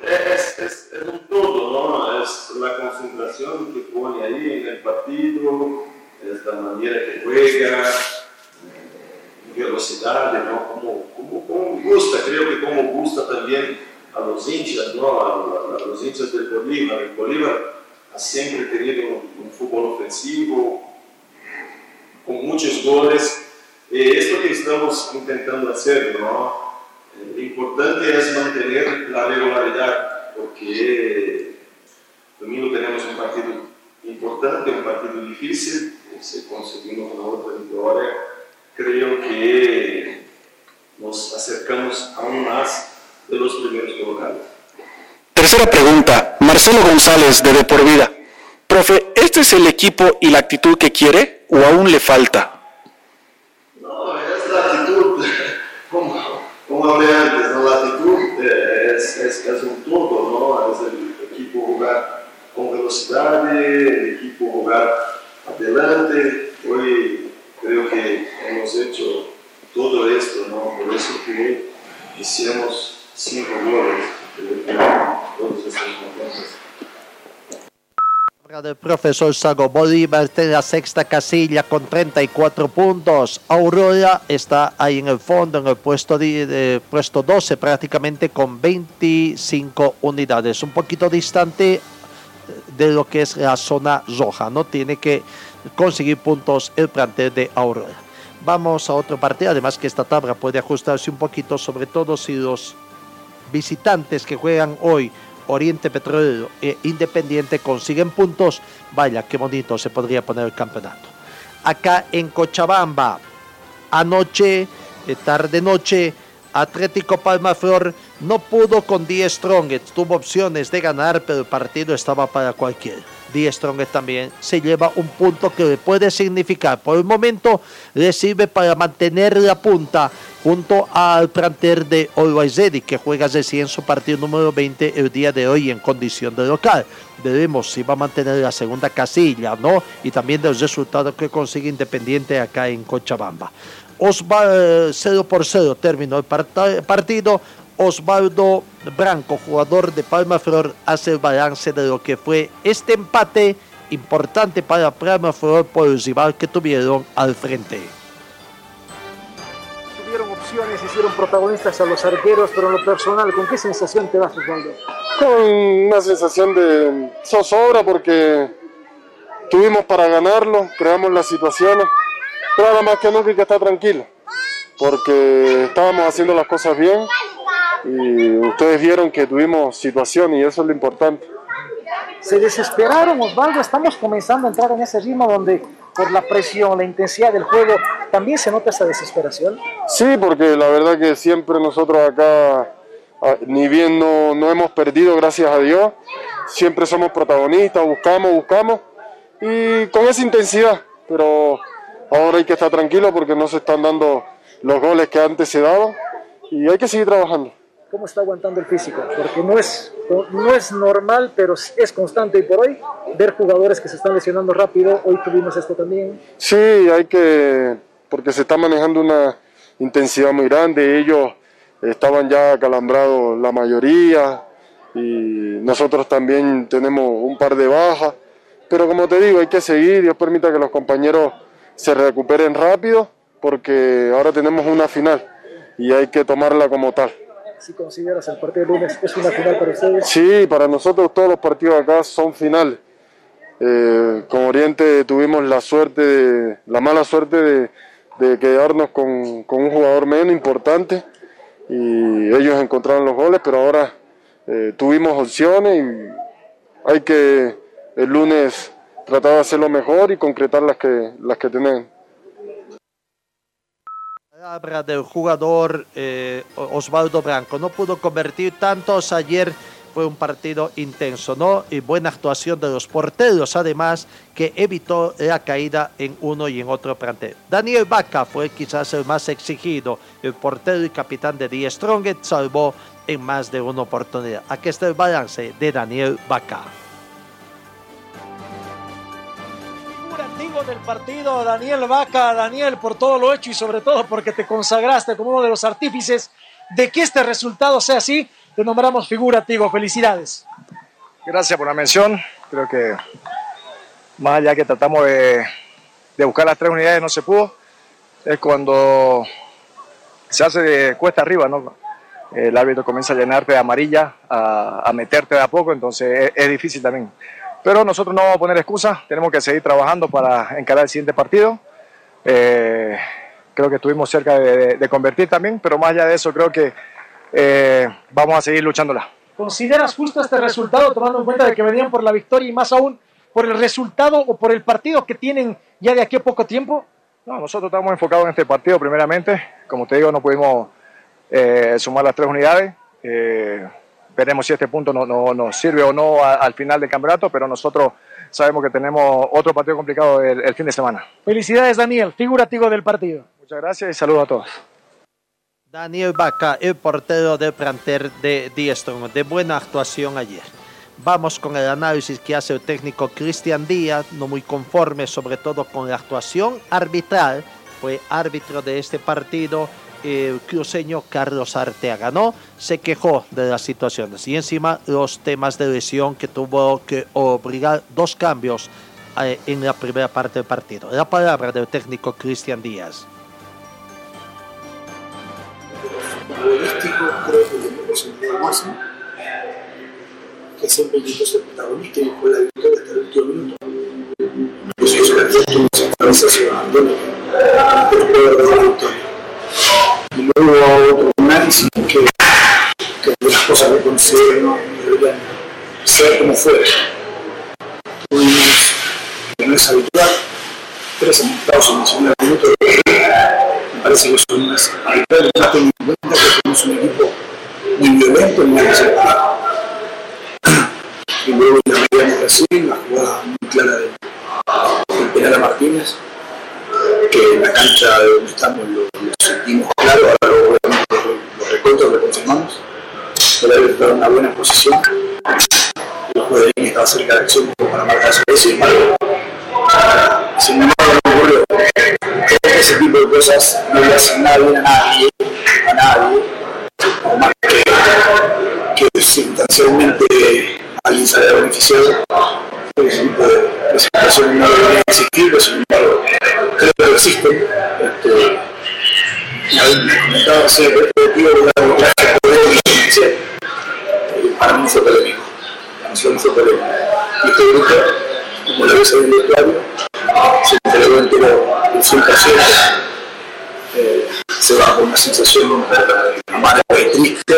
Es, es, es, un todo, ¿no? Es la concentración que pone ahí en el partido, es la manera que juega, eh, velocidad, ¿no? Como, como, como, gusta, creo que como gusta también a los hinchas, ¿no? A, a, los hinchas del Bolívar. El Bolívar ha siempre tenido un, un fútbol ofensivo, con muchos goles. Eh, esto que estamos intentando hacer, ¿no? Lo importante es mantener la regularidad, porque domingo tenemos un partido importante, un partido difícil, si conseguimos una otra victoria, creo que nos acercamos aún más de los primeros colocados. Tercera pregunta, Marcelo González de De Por Vida. Profe, ¿este es el equipo y la actitud que quiere o aún le falta? No, es la actitud, como, como hablé antes, ¿no? la actitud eh, es, es, un todo, ¿no? el equipo jugar con velocidad, el equipo jugar adelante. Hoy creo que hemos hecho todo esto, ¿no? por eso que hicimos cinco goles. Todos estamos contentos. Del profesor Sago Bolívar está en la sexta casilla con 34 puntos. Aurora está ahí en el fondo, en el puesto, puesto 12, prácticamente con 25 unidades. Un poquito distante de lo que es la zona roja. No tiene que conseguir puntos el plantel de Aurora. Vamos a otro partido, además que esta tabla puede ajustarse un poquito, sobre todo si los visitantes que juegan hoy, Oriente Petrolero e Independiente, consiguen puntos. Vaya, qué bonito se podría poner el campeonato. Acá en Cochabamba, anoche, eh, tarde-noche, Atlético Palmaflor no pudo con Die Strongest. Tuvo opciones de ganar, pero el partido estaba para cualquiera. Die Strongest también se lleva un punto que le puede significar. Por el momento le sirve para mantener la punta junto al plantel de Always Ready, que juega recién su partido número 20 el día de hoy en condición de local. Veremos si va a mantener la segunda casilla, ¿no? Y también del resultado que consigue Independiente acá en Cochabamba. Osvaldo 0 por 0 terminó el partido. Osvaldo Branco, jugador de Palma Flor, hace el balance de lo que fue este empate importante para Palma Flor por el rival que tuvieron al frente. Opciones, hicieron protagonistas a los arqueros, pero en lo personal, ¿con qué sensación te vas, Osvaldo? Con una sensación de zozobra porque tuvimos para ganarlo, creamos las situaciones, pero ahora más que nunca hay que estar tranquilo, porque estábamos haciendo las cosas bien y ustedes vieron que tuvimos situaciones y eso es lo importante. Se desesperaron, Osvaldo. Estamos comenzando a entrar en ese ritmo donde, por la presión, la intensidad del juego, también se nota esa desesperación. Sí, porque la verdad que siempre nosotros acá, ah, ni bien no, no hemos perdido, gracias a Dios, siempre somos protagonistas, buscamos, buscamos, y con esa intensidad, pero ahora hay que estar tranquilo porque no se están dando los goles que antes se daban, y hay que seguir trabajando. ¿Cómo está aguantando el físico? Porque no es, no es normal, pero es constante. Y por hoy, ver jugadores que se están lesionando rápido. Hoy tuvimos esto también. Sí, hay que, porque se está manejando una intensidad muy grande, ellos estaban ya acalambrados la mayoría y nosotros también tenemos un par de bajas, pero como te digo, hay que seguir, Dios permita que los compañeros se recuperen rápido porque ahora tenemos una final y hay que tomarla como tal. Si consideras el partido de lunes, es una final para ustedes. Sí, para nosotros todos los partidos acá son finales. Eh, con Oriente tuvimos la suerte, de- la mala suerte de, quedarnos con, un jugador menos importante y ellos encontraron los goles, pero ahora eh, tuvimos opciones y hay que el lunes tratar de hacerlo mejor y concretar las que, las que tenemos. Palabra del jugador eh, Osvaldo Branco. No pudo convertir tantos ayer. Fue un partido intenso, ¿no? Y buena actuación de los porteros, además, que evitó la caída en uno y en otro plantel. Daniel Vaca fue quizás el más exigido. El portero y capitán de Die Strongest salvó en más de una oportunidad. Aquí está el balance de Daniel Vaca. Del partido, Daniel Vaca. Daniel, por todo lo hecho y sobre todo porque te consagraste como uno de los artífices de que este resultado sea así, te nombramos figura, Tigo. Felicidades. Gracias por la mención. Creo que más allá que tratamos de, buscar las tres unidades, no se pudo. Es cuando se hace de cuesta arriba, ¿no? El árbitro comienza a llenarte de amarilla, a, meterte de a poco, entonces es, es difícil también. Pero nosotros no vamos a poner excusas, tenemos que seguir trabajando para encarar el siguiente partido. Eh, creo que estuvimos cerca de, de- de convertir también, pero más allá de eso, creo que eh, vamos a seguir luchándola. ¿Consideras justo este resultado tomando en cuenta de que venían por la victoria y más aún por el resultado o por el partido que tienen ya de aquí a poco tiempo? No, nosotros estamos enfocados en este partido primeramente. Como te digo, no pudimos eh, sumar las tres unidades. Eh, veremos si este punto no, no- nos sirve o no a- al final del campeonato, pero nosotros sabemos que tenemos otro partido complicado el, el fin de semana. Felicidades, Daniel, figurativo del partido. Muchas gracias y saludos a todos. Daniel Vaca, el portero del plantel de Diestrong, de buena actuación ayer. Vamos con el análisis que hace el técnico Cristian Díaz, no muy conforme sobre todo con la actuación arbitral. Fue árbitro de este partido el cruceño Carlos Arteaga, ¿no? Se quejó de las situaciones y encima los temas de lesión que tuvo que obligar dos cambios eh, en la primera parte del partido. La palabra del técnico Cristian Díaz. futbolístico creo que tenemos el nivel máximo que siempre intentó ser protagonista y fue la victoria hasta el último minuto eso es una centralización pero puede haber victoria y luego otro análisis que, que de las cosas que considero no deberían ser como fuera tuvimos que no es habitual. Tres anotados en el segundo minuto. Me parece que son unas arbitrales más teniendo en cuenta que somos un equipo muy violento ni desequilibrado. Y luego en la medida de Brasil, la jugada muy clara de, a Martínez, que en la cancha de donde estamos lo, lo sentimos claro, ahora lo, obviamente lo, lo confirmamos, pero haber estado en una buena posición. El de línea estaba cerca de acción para marcar su sin embargo, sin embargo no ocurrió ese tipo de cosas no le hacen nada a nadie, a nadie, por más que, que circunstancialmente alguien se haya beneficiado, ese situaciones no deberían existir, sin creo que existen. Este, recién el objetivo de la democracia. Para mí fue polémico. Y este grupo, como lo ves en el se entregó entero el 100%, eh, se va con una sensación amarga y triste,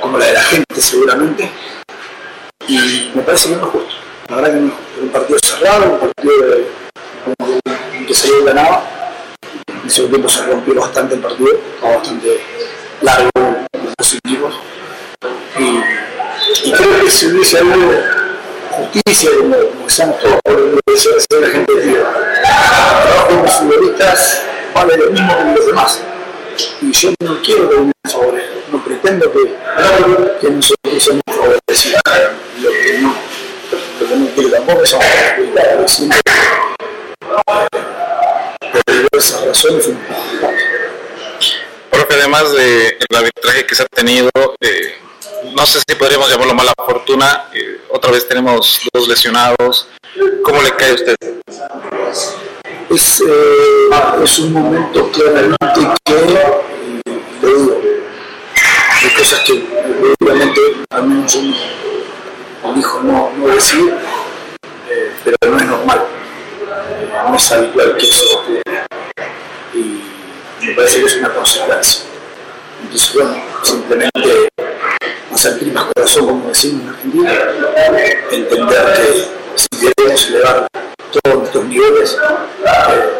como la de la gente seguramente, y me parece que justo, la verdad que justo. Un partido cerrado, un partido de, en que se ganaba, en ese tiempo se rompió bastante el partido, fue bastante largo los equipos, y, creo que si hubiese habido justicia, como, como decíamos todos, decía recién la gente de de los futbolistas vale lo mismo que los demás. Y yo no quiero que me favorezca, no pretendo que, nosotros seamos favorecidos. Que no tampoco es favorecidos, sino por diversas razones fuimos perjudicados. Profe, además del arbitraje que se ha tenido, eh, no sé si podríamos llamarlo mala fortuna, eh, otra vez tenemos dos lesionados. ¿Cómo le cae a usted? es, eh, es un momento claramente que, eh, lo digo, hay cosas que obviamente al menos uno dijo no, no decir, eh, pero no es normal, no es habitual que eso ocurra. Y me parece que es una consecuencia. Entonces, bueno, simplemente hacer tripas corazón, como decimos en Argentina, entender que si queremos elevar todos nuestros niveles, eh,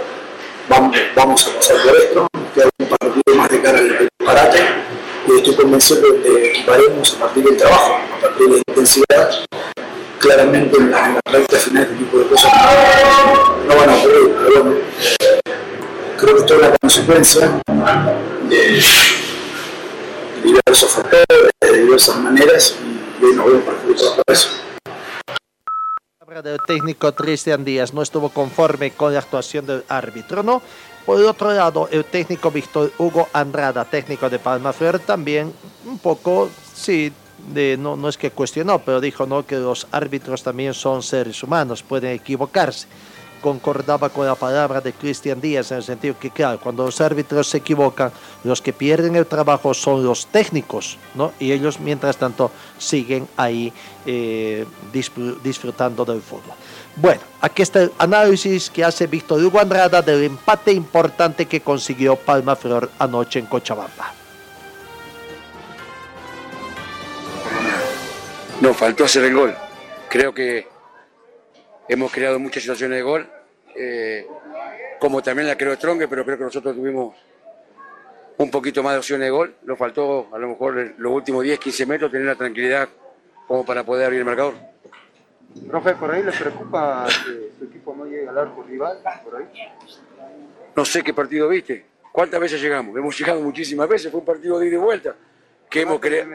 vamos, vamos a pasar por esto, queda un partido más de cara al parate y estoy convencido de que equiparemos a partir del trabajo, a partir de la intensidad, claramente en la, en la recta final este tipo de cosas no, van a ocurrir, pero bueno, creo que esto es una consecuencia de, diversos factores, de diversas maneras y hoy nos vemos perjudicados por eso. del técnico Cristian Díaz no estuvo conforme con la actuación del árbitro, ¿no? Por otro lado, el técnico Víctor Hugo Andrada, técnico de Palma Flor, también un poco, sí, de, no, no es que cuestionó, pero dijo ¿no? que los árbitros también son seres humanos, pueden equivocarse. Concordaba con la palabra de Cristian Díaz en el sentido que, claro, cuando los árbitros se equivocan, los que pierden el trabajo son los técnicos, ¿no? Y ellos, mientras tanto, siguen ahí eh, disfr- disfrutando del fútbol. Bueno, aquí está el análisis que hace Víctor Hugo Andrada del empate importante que consiguió Palma Flor anoche en Cochabamba. Nos faltó hacer el gol. Creo que hemos creado muchas situaciones de gol, eh, como también la creó Stronge, pero creo que nosotros tuvimos un poquito más de opciones de gol. Nos faltó a lo mejor los últimos 10, 15 metros tener la tranquilidad como para poder abrir el marcador. Profe, ¿por ahí les preocupa que su equipo no llegue al arco rival? ¿Por ahí? No sé qué partido viste. ¿Cuántas veces llegamos? Hemos llegado muchísimas veces. Fue un partido de ida y vuelta. Que hemos creado.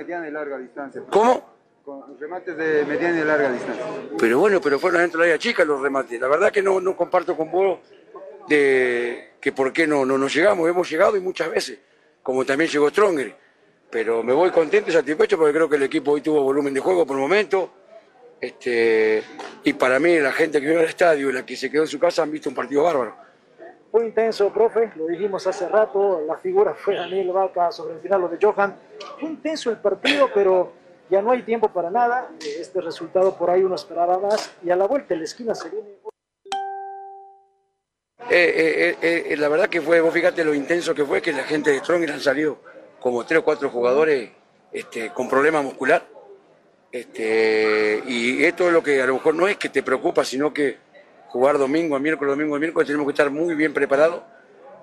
¿Cómo? Con remates de mediana y larga distancia. Pero bueno, pero fueron dentro de la área chica los remates. La verdad que no, no comparto con vos de que por qué no, no, no llegamos. Hemos llegado y muchas veces, como también llegó Stronger. Pero me voy contento y satisfecho porque creo que el equipo hoy tuvo volumen de juego por el momento. Este, y para mí, la gente que vino al estadio y la que se quedó en su casa han visto un partido bárbaro. Fue intenso, profe, lo dijimos hace rato, la figura fue Daniel Vaca sobre el final lo de Johan. Fue intenso el partido, pero ya no hay tiempo para nada. Este resultado por ahí uno esperaba más y a la vuelta en la esquina se viene. Eh, eh, eh, eh, la verdad que fue, vos fíjate lo intenso que fue que la gente de Stronger han salido como tres o cuatro jugadores este, con problema muscular. Este, y esto es lo que a lo mejor no es que te preocupa, sino que jugar domingo a miércoles, domingo a miércoles, tenemos que estar muy bien preparados.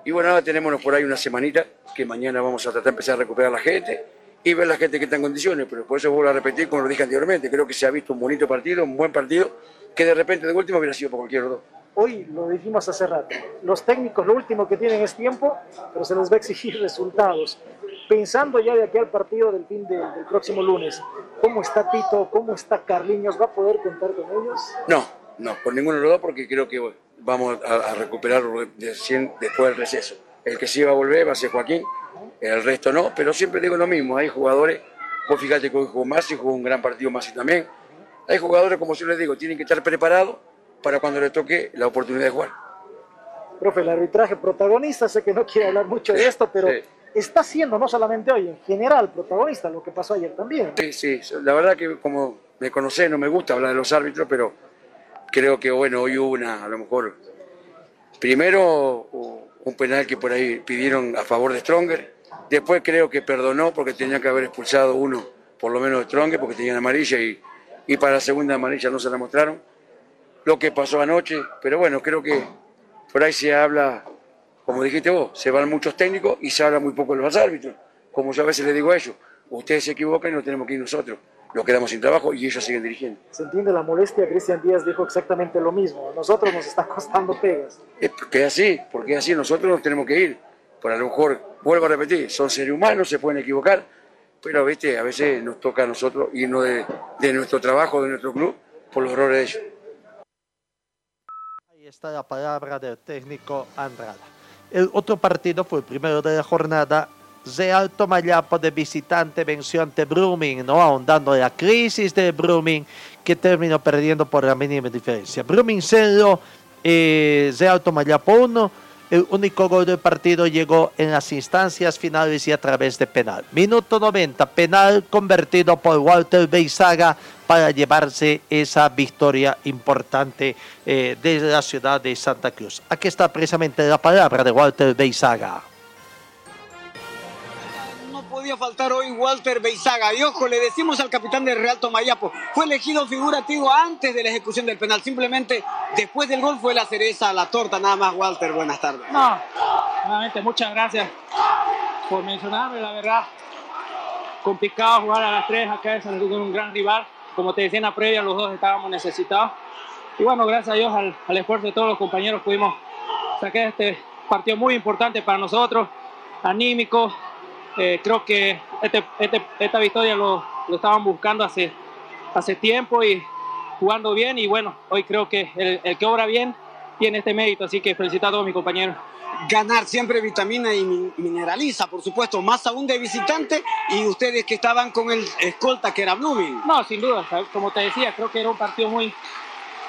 Y bueno, ahora tenemos por ahí una semanita que mañana vamos a tratar de empezar a recuperar a la gente y ver la gente que está en condiciones. Pero por eso vuelvo a repetir, como lo dije anteriormente, creo que se ha visto un bonito partido, un buen partido, que de repente de último hubiera sido por cualquier otro. Hoy lo dijimos hace rato, los técnicos lo último que tienen es tiempo, pero se les va a exigir resultados. Pensando ya de aquí al partido del fin de- del próximo lunes, ¿cómo está Tito? ¿Cómo está Carliños? ¿Va a poder contar con ellos? No, no, por ninguno de los dos, porque creo que vamos a, a recuperar de 100 después del receso. El que sí va a volver va a ser Joaquín, el resto no, pero siempre digo lo mismo, hay jugadores, vos fíjate que hoy jugó Masi, jugó un gran partido Masi también, hay jugadores, como yo les digo, tienen que estar preparados para cuando les toque la oportunidad de jugar. Profe, el arbitraje protagonista, sé que no quiere hablar mucho de esto, pero sí. está siendo no solamente hoy, en general protagonista, lo que pasó ayer también. Sí, sí, la verdad que como me conocés, no me gusta hablar de los árbitros, pero creo que bueno, hoy hubo una, a lo mejor, primero un penal que por ahí pidieron a favor de Stronger, después creo que perdonó porque tenía que haber expulsado uno, por lo menos de Stronger, porque tenían amarilla y, y para la segunda amarilla no se la mostraron. Lo que pasó anoche, pero bueno, creo que por ahí se habla, como dijiste vos, se van muchos técnicos y se habla muy poco de los árbitros. Como yo a veces les digo a ellos, ustedes se equivocan y no tenemos que ir nosotros. Nos quedamos sin trabajo y ellos siguen dirigiendo. Se entiende la molestia, Cristian Díaz dijo exactamente lo mismo. Nosotros nos está costando pegas. Es porque así, porque así, nosotros nos tenemos que ir. Por a lo mejor, vuelvo a repetir, son seres humanos, se pueden equivocar, pero ¿viste? a veces nos toca a nosotros irnos de, de nuestro trabajo, de nuestro club, por los errores de ellos. Ahí está la palabra del técnico Andrada. El otro partido fue el primero de la jornada. Real Tomayapo de visitante venció ante Brumming, ¿no? ahondando la crisis de Brumming, que terminó perdiendo por la mínima diferencia. Brumming 0, eh, Real Tomayapo 1. El único gol del partido llegó en las instancias finales y a través de penal. Minuto 90, penal convertido por Walter Beizaga para llevarse esa victoria importante eh, desde la ciudad de Santa Cruz. Aquí está precisamente la palabra de Walter Beizaga. Podía faltar hoy Walter Beizaga. Y ojo, le decimos al capitán del Real Tomayapo, fue elegido figurativo antes de la ejecución del penal. Simplemente después del gol fue la cereza a la torta. Nada más, Walter. Buenas tardes. No, nuevamente muchas gracias por mencionarme, la verdad. Complicado jugar a las tres acá es un gran rival. Como te decía en la previa, los dos estábamos necesitados. Y bueno, gracias a Dios, al, al esfuerzo de todos los compañeros, pudimos sacar este partido muy importante para nosotros, anímico. Eh, creo que este, este- esta victoria lo, lo estaban buscando hace, hace tiempo y jugando bien. Y bueno, hoy creo que el, el que obra bien tiene este mérito. Así que felicito a todos mis compañeros. Ganar siempre vitamina y min- mineraliza, por supuesto, más aún de visitante y ustedes que estaban con el escolta que era Blooming. No, sin duda, como te decía, creo que era un partido muy,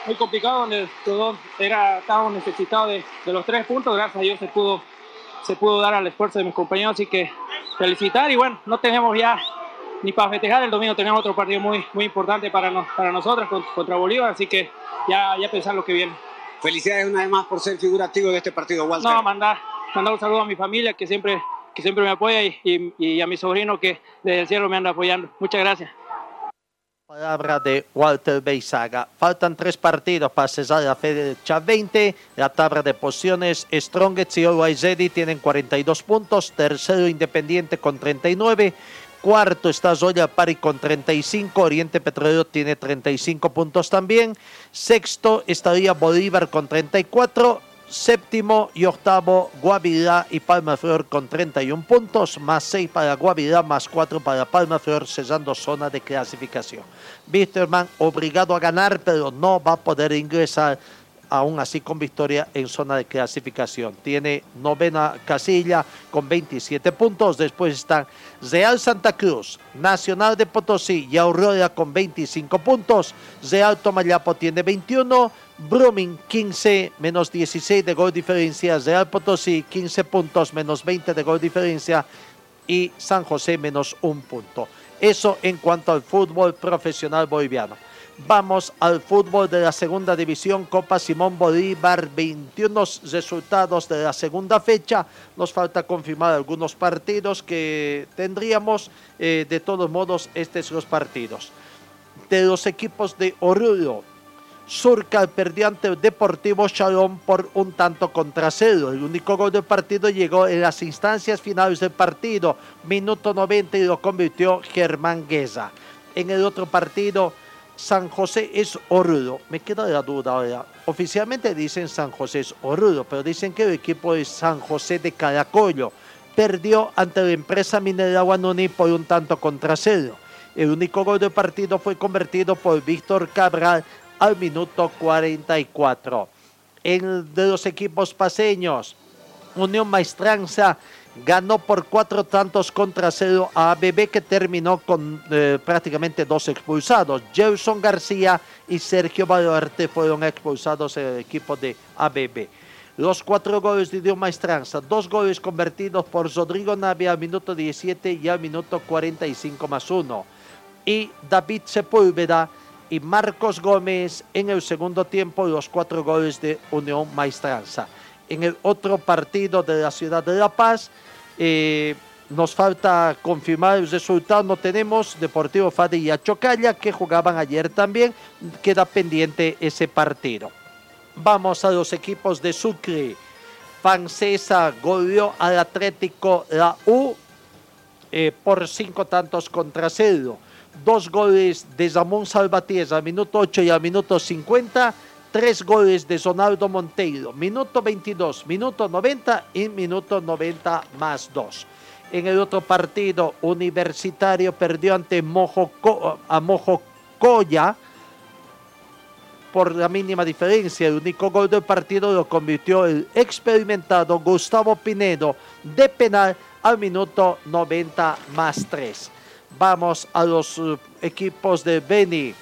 muy complicado donde los dos era, estábamos necesitados de, de los tres puntos. Gracias a Dios se pudo, se pudo dar al esfuerzo de mis compañeros, así que felicitar y bueno, no tenemos ya ni para festejar, el domingo tenemos otro partido muy, muy importante para, nos, para nosotros con- contra Bolívar, así que ya, ya pensar lo que viene. Felicidades una vez más por ser figurativo de este partido, Walter. No, mandar, mandar un saludo a mi familia que siempre, que siempre me apoya y, y- y a mi sobrino que desde el cielo me anda apoyando. Muchas gracias. Palabra de Walter Beizaga. Faltan tres partidos para cesar la fecha 20. La tabla de posiciones, Strongets y Always tienen 42 puntos. Tercero, Independiente con 39. Cuarto está Zoya Pari con 35. Oriente Petrolero tiene 35 puntos también. Sexto estaría Bolívar con 34. Séptimo y octavo, Guavirá y Palma Flor con 31 puntos, más 6 para Guavirá, más 4 para Palma Flor, cesando zona de clasificación. Wisterman obligado a ganar, pero no va a poder ingresar aún así con victoria en zona de clasificación. Tiene novena casilla con 27 puntos. Después están Real Santa Cruz, Nacional de Potosí y Aurora con 25 puntos. Real Tomayapo tiene 21. Brumming 15 menos 16 de gol diferencia. Real Potosí 15 puntos menos 20 de gol diferencia. Y San José menos un punto. Eso en cuanto al fútbol profesional boliviano. Vamos al fútbol de la segunda división, Copa Simón Bolívar, 21 resultados de la segunda fecha. Nos falta confirmar algunos partidos que tendríamos. Eh, de todos modos, estos son los partidos. De los equipos de Oruro, Surca perdió ante Deportivo Shalom por un tanto contra cero. El único gol del partido llegó en las instancias finales del partido, minuto 90 y lo convirtió Germán Guesa. En el otro partido, San José es Oruro. Me queda la duda ahora. Oficialmente dicen San José es Oruro, pero dicen que el equipo de San José de Caracollo perdió ante la empresa minera Guanuni por un tanto contra cero. El único gol del partido fue convertido por Víctor Cabral al minuto 44. En de los equipos paseños, Unión Maestranza ganó por cuatro tantos contra cero a ABB que terminó con eh, prácticamente dos expulsados. Gelson García y Sergio Valverde fueron expulsados en el equipo de ABB. Los cuatro goles de Unión Maestranza, dos goles convertidos por Rodrigo Navia al minuto 17 y al minuto 45 más uno. Y David Sepúlveda y Marcos Gómez en el segundo tiempo los cuatro goles de Unión Maestranza. En el otro partido de la ciudad de La Paz, eh, nos falta confirmar el resultado, no tenemos Deportivo Fadi y Achocalla que jugaban ayer también, queda pendiente ese partido. Vamos a los equipos de Sucre. Francesa goleó al Atlético La U eh, por cinco tantos contra cero. Dos goles de Ramón Salvatierra al minuto 8 y al minuto 50. Tres goles de Zonaldo Monteiro. Minuto 22, minuto 90 y minuto 90 más dos. En el otro partido, Universitario perdió ante Mojo, a Mojocoya por la mínima diferencia. El único gol del partido lo convirtió el experimentado Gustavo Pinedo de penal al minuto 90 más 3. Vamos a los uh, equipos de Beni.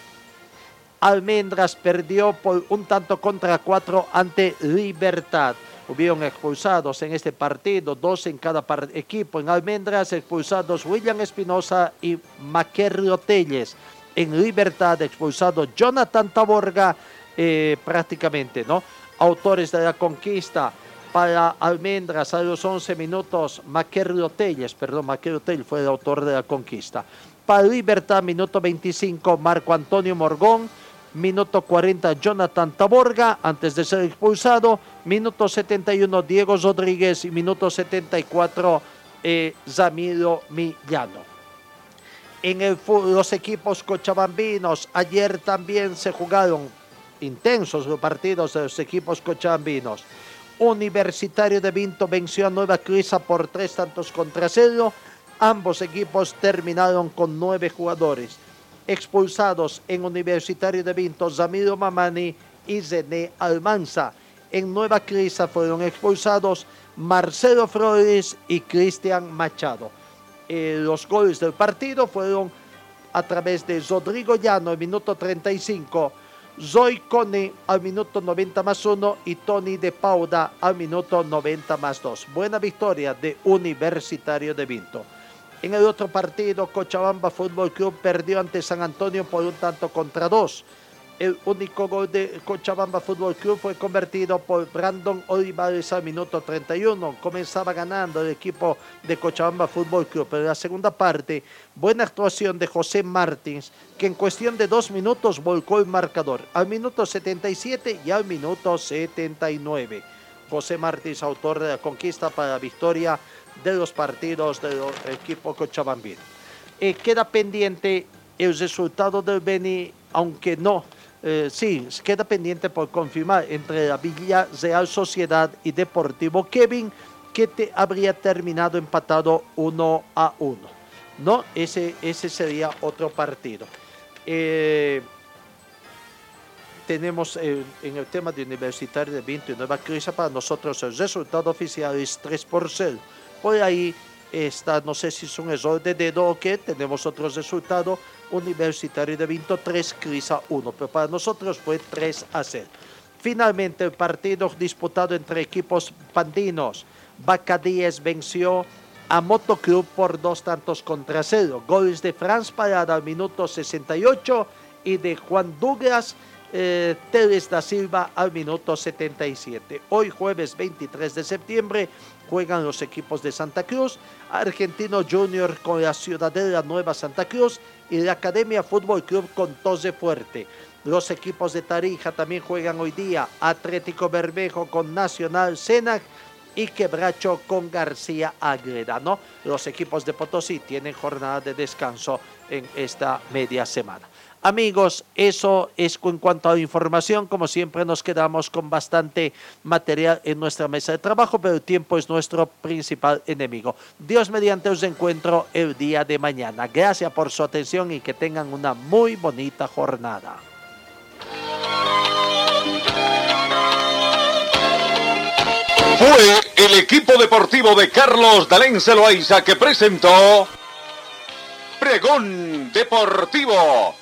Almendras perdió por un tanto contra cuatro ante Libertad. Hubieron expulsados en este partido, dos en cada equipo. En Almendras expulsados William Espinosa y Maquerio Telles. En Libertad expulsado Jonathan Taborga eh, prácticamente, ¿no? Autores de la conquista para Almendras a los 11 minutos, Maquerio Telles, perdón, Maquerio Telles fue el autor de la conquista. Para Libertad, minuto 25, Marco Antonio Morgón. Minuto 40, Jonathan Taborga, antes de ser expulsado. Minuto 71, Diego Rodríguez. Y minuto 74, eh, Zamiro Millano. En el, los equipos cochabambinos, ayer también se jugaron intensos los partidos de los equipos cochabambinos. Universitario de Vinto venció a Nueva Crisa por tres tantos contra cero. Ambos equipos terminaron con nueve jugadores expulsados en Universitario de Vinto, Zamiro Mamani y Zené Almanza. En Nueva Crisa fueron expulsados Marcelo Flores y Cristian Machado. Eh, los goles del partido fueron a través de Rodrigo Llano al minuto 35, Zoe Cone al minuto 90 más 1 y Tony de Pauda al minuto 90 más 2. Buena victoria de Universitario de Vinto. En el otro partido, Cochabamba Fútbol Club perdió ante San Antonio por un tanto contra dos. El único gol de Cochabamba Fútbol Club fue convertido por Brandon Olivares al minuto 31. Comenzaba ganando el equipo de Cochabamba Fútbol Club, pero en la segunda parte, buena actuación de José Martins, que en cuestión de dos minutos volcó el marcador al minuto 77 y al minuto 79. José Martins, autor de la conquista para la victoria de los partidos del equipo cochabambino. Eh, queda pendiente el resultado del Beni, aunque no, eh, sí, queda pendiente por confirmar entre la Villa Real Sociedad y Deportivo Kevin, que te habría terminado empatado 1 a 1. No, ese, ese sería otro partido. Eh, tenemos eh, en el tema de Universitario de Vinto y Nueva Crisa, para nosotros el resultado oficial es 3 por 0. Por ahí está, no sé si es un error de dedo o qué, tenemos otro resultado, Universitario de Vinto 3, Crisa 1, pero para nosotros fue 3 a 0. Finalmente el partido disputado entre equipos pandinos, Bacadíes venció a Motoclub por dos tantos contra cero. Goles de Franz Parada al minuto 68 y de Juan Douglas eh, Teles da Silva al minuto 77. Hoy jueves 23 de septiembre juegan los equipos de Santa Cruz, Argentino Junior con la Ciudadela Nueva Santa Cruz y la Academia Fútbol Club con Tose Fuerte. Los equipos de Tarija también juegan hoy día, Atlético Bermejo con Nacional Senac y Quebracho con García Agreda, ¿no? Los equipos de Potosí tienen jornada de descanso en esta media semana. Amigos, eso es en cuanto a información. Como siempre nos quedamos con bastante material en nuestra mesa de trabajo, pero el tiempo es nuestro principal enemigo. Dios mediante os encuentro el día de mañana. Gracias por su atención y que tengan una muy bonita jornada. Fue el equipo deportivo de Carlos Dalén Celoaiza que presentó Pregón Deportivo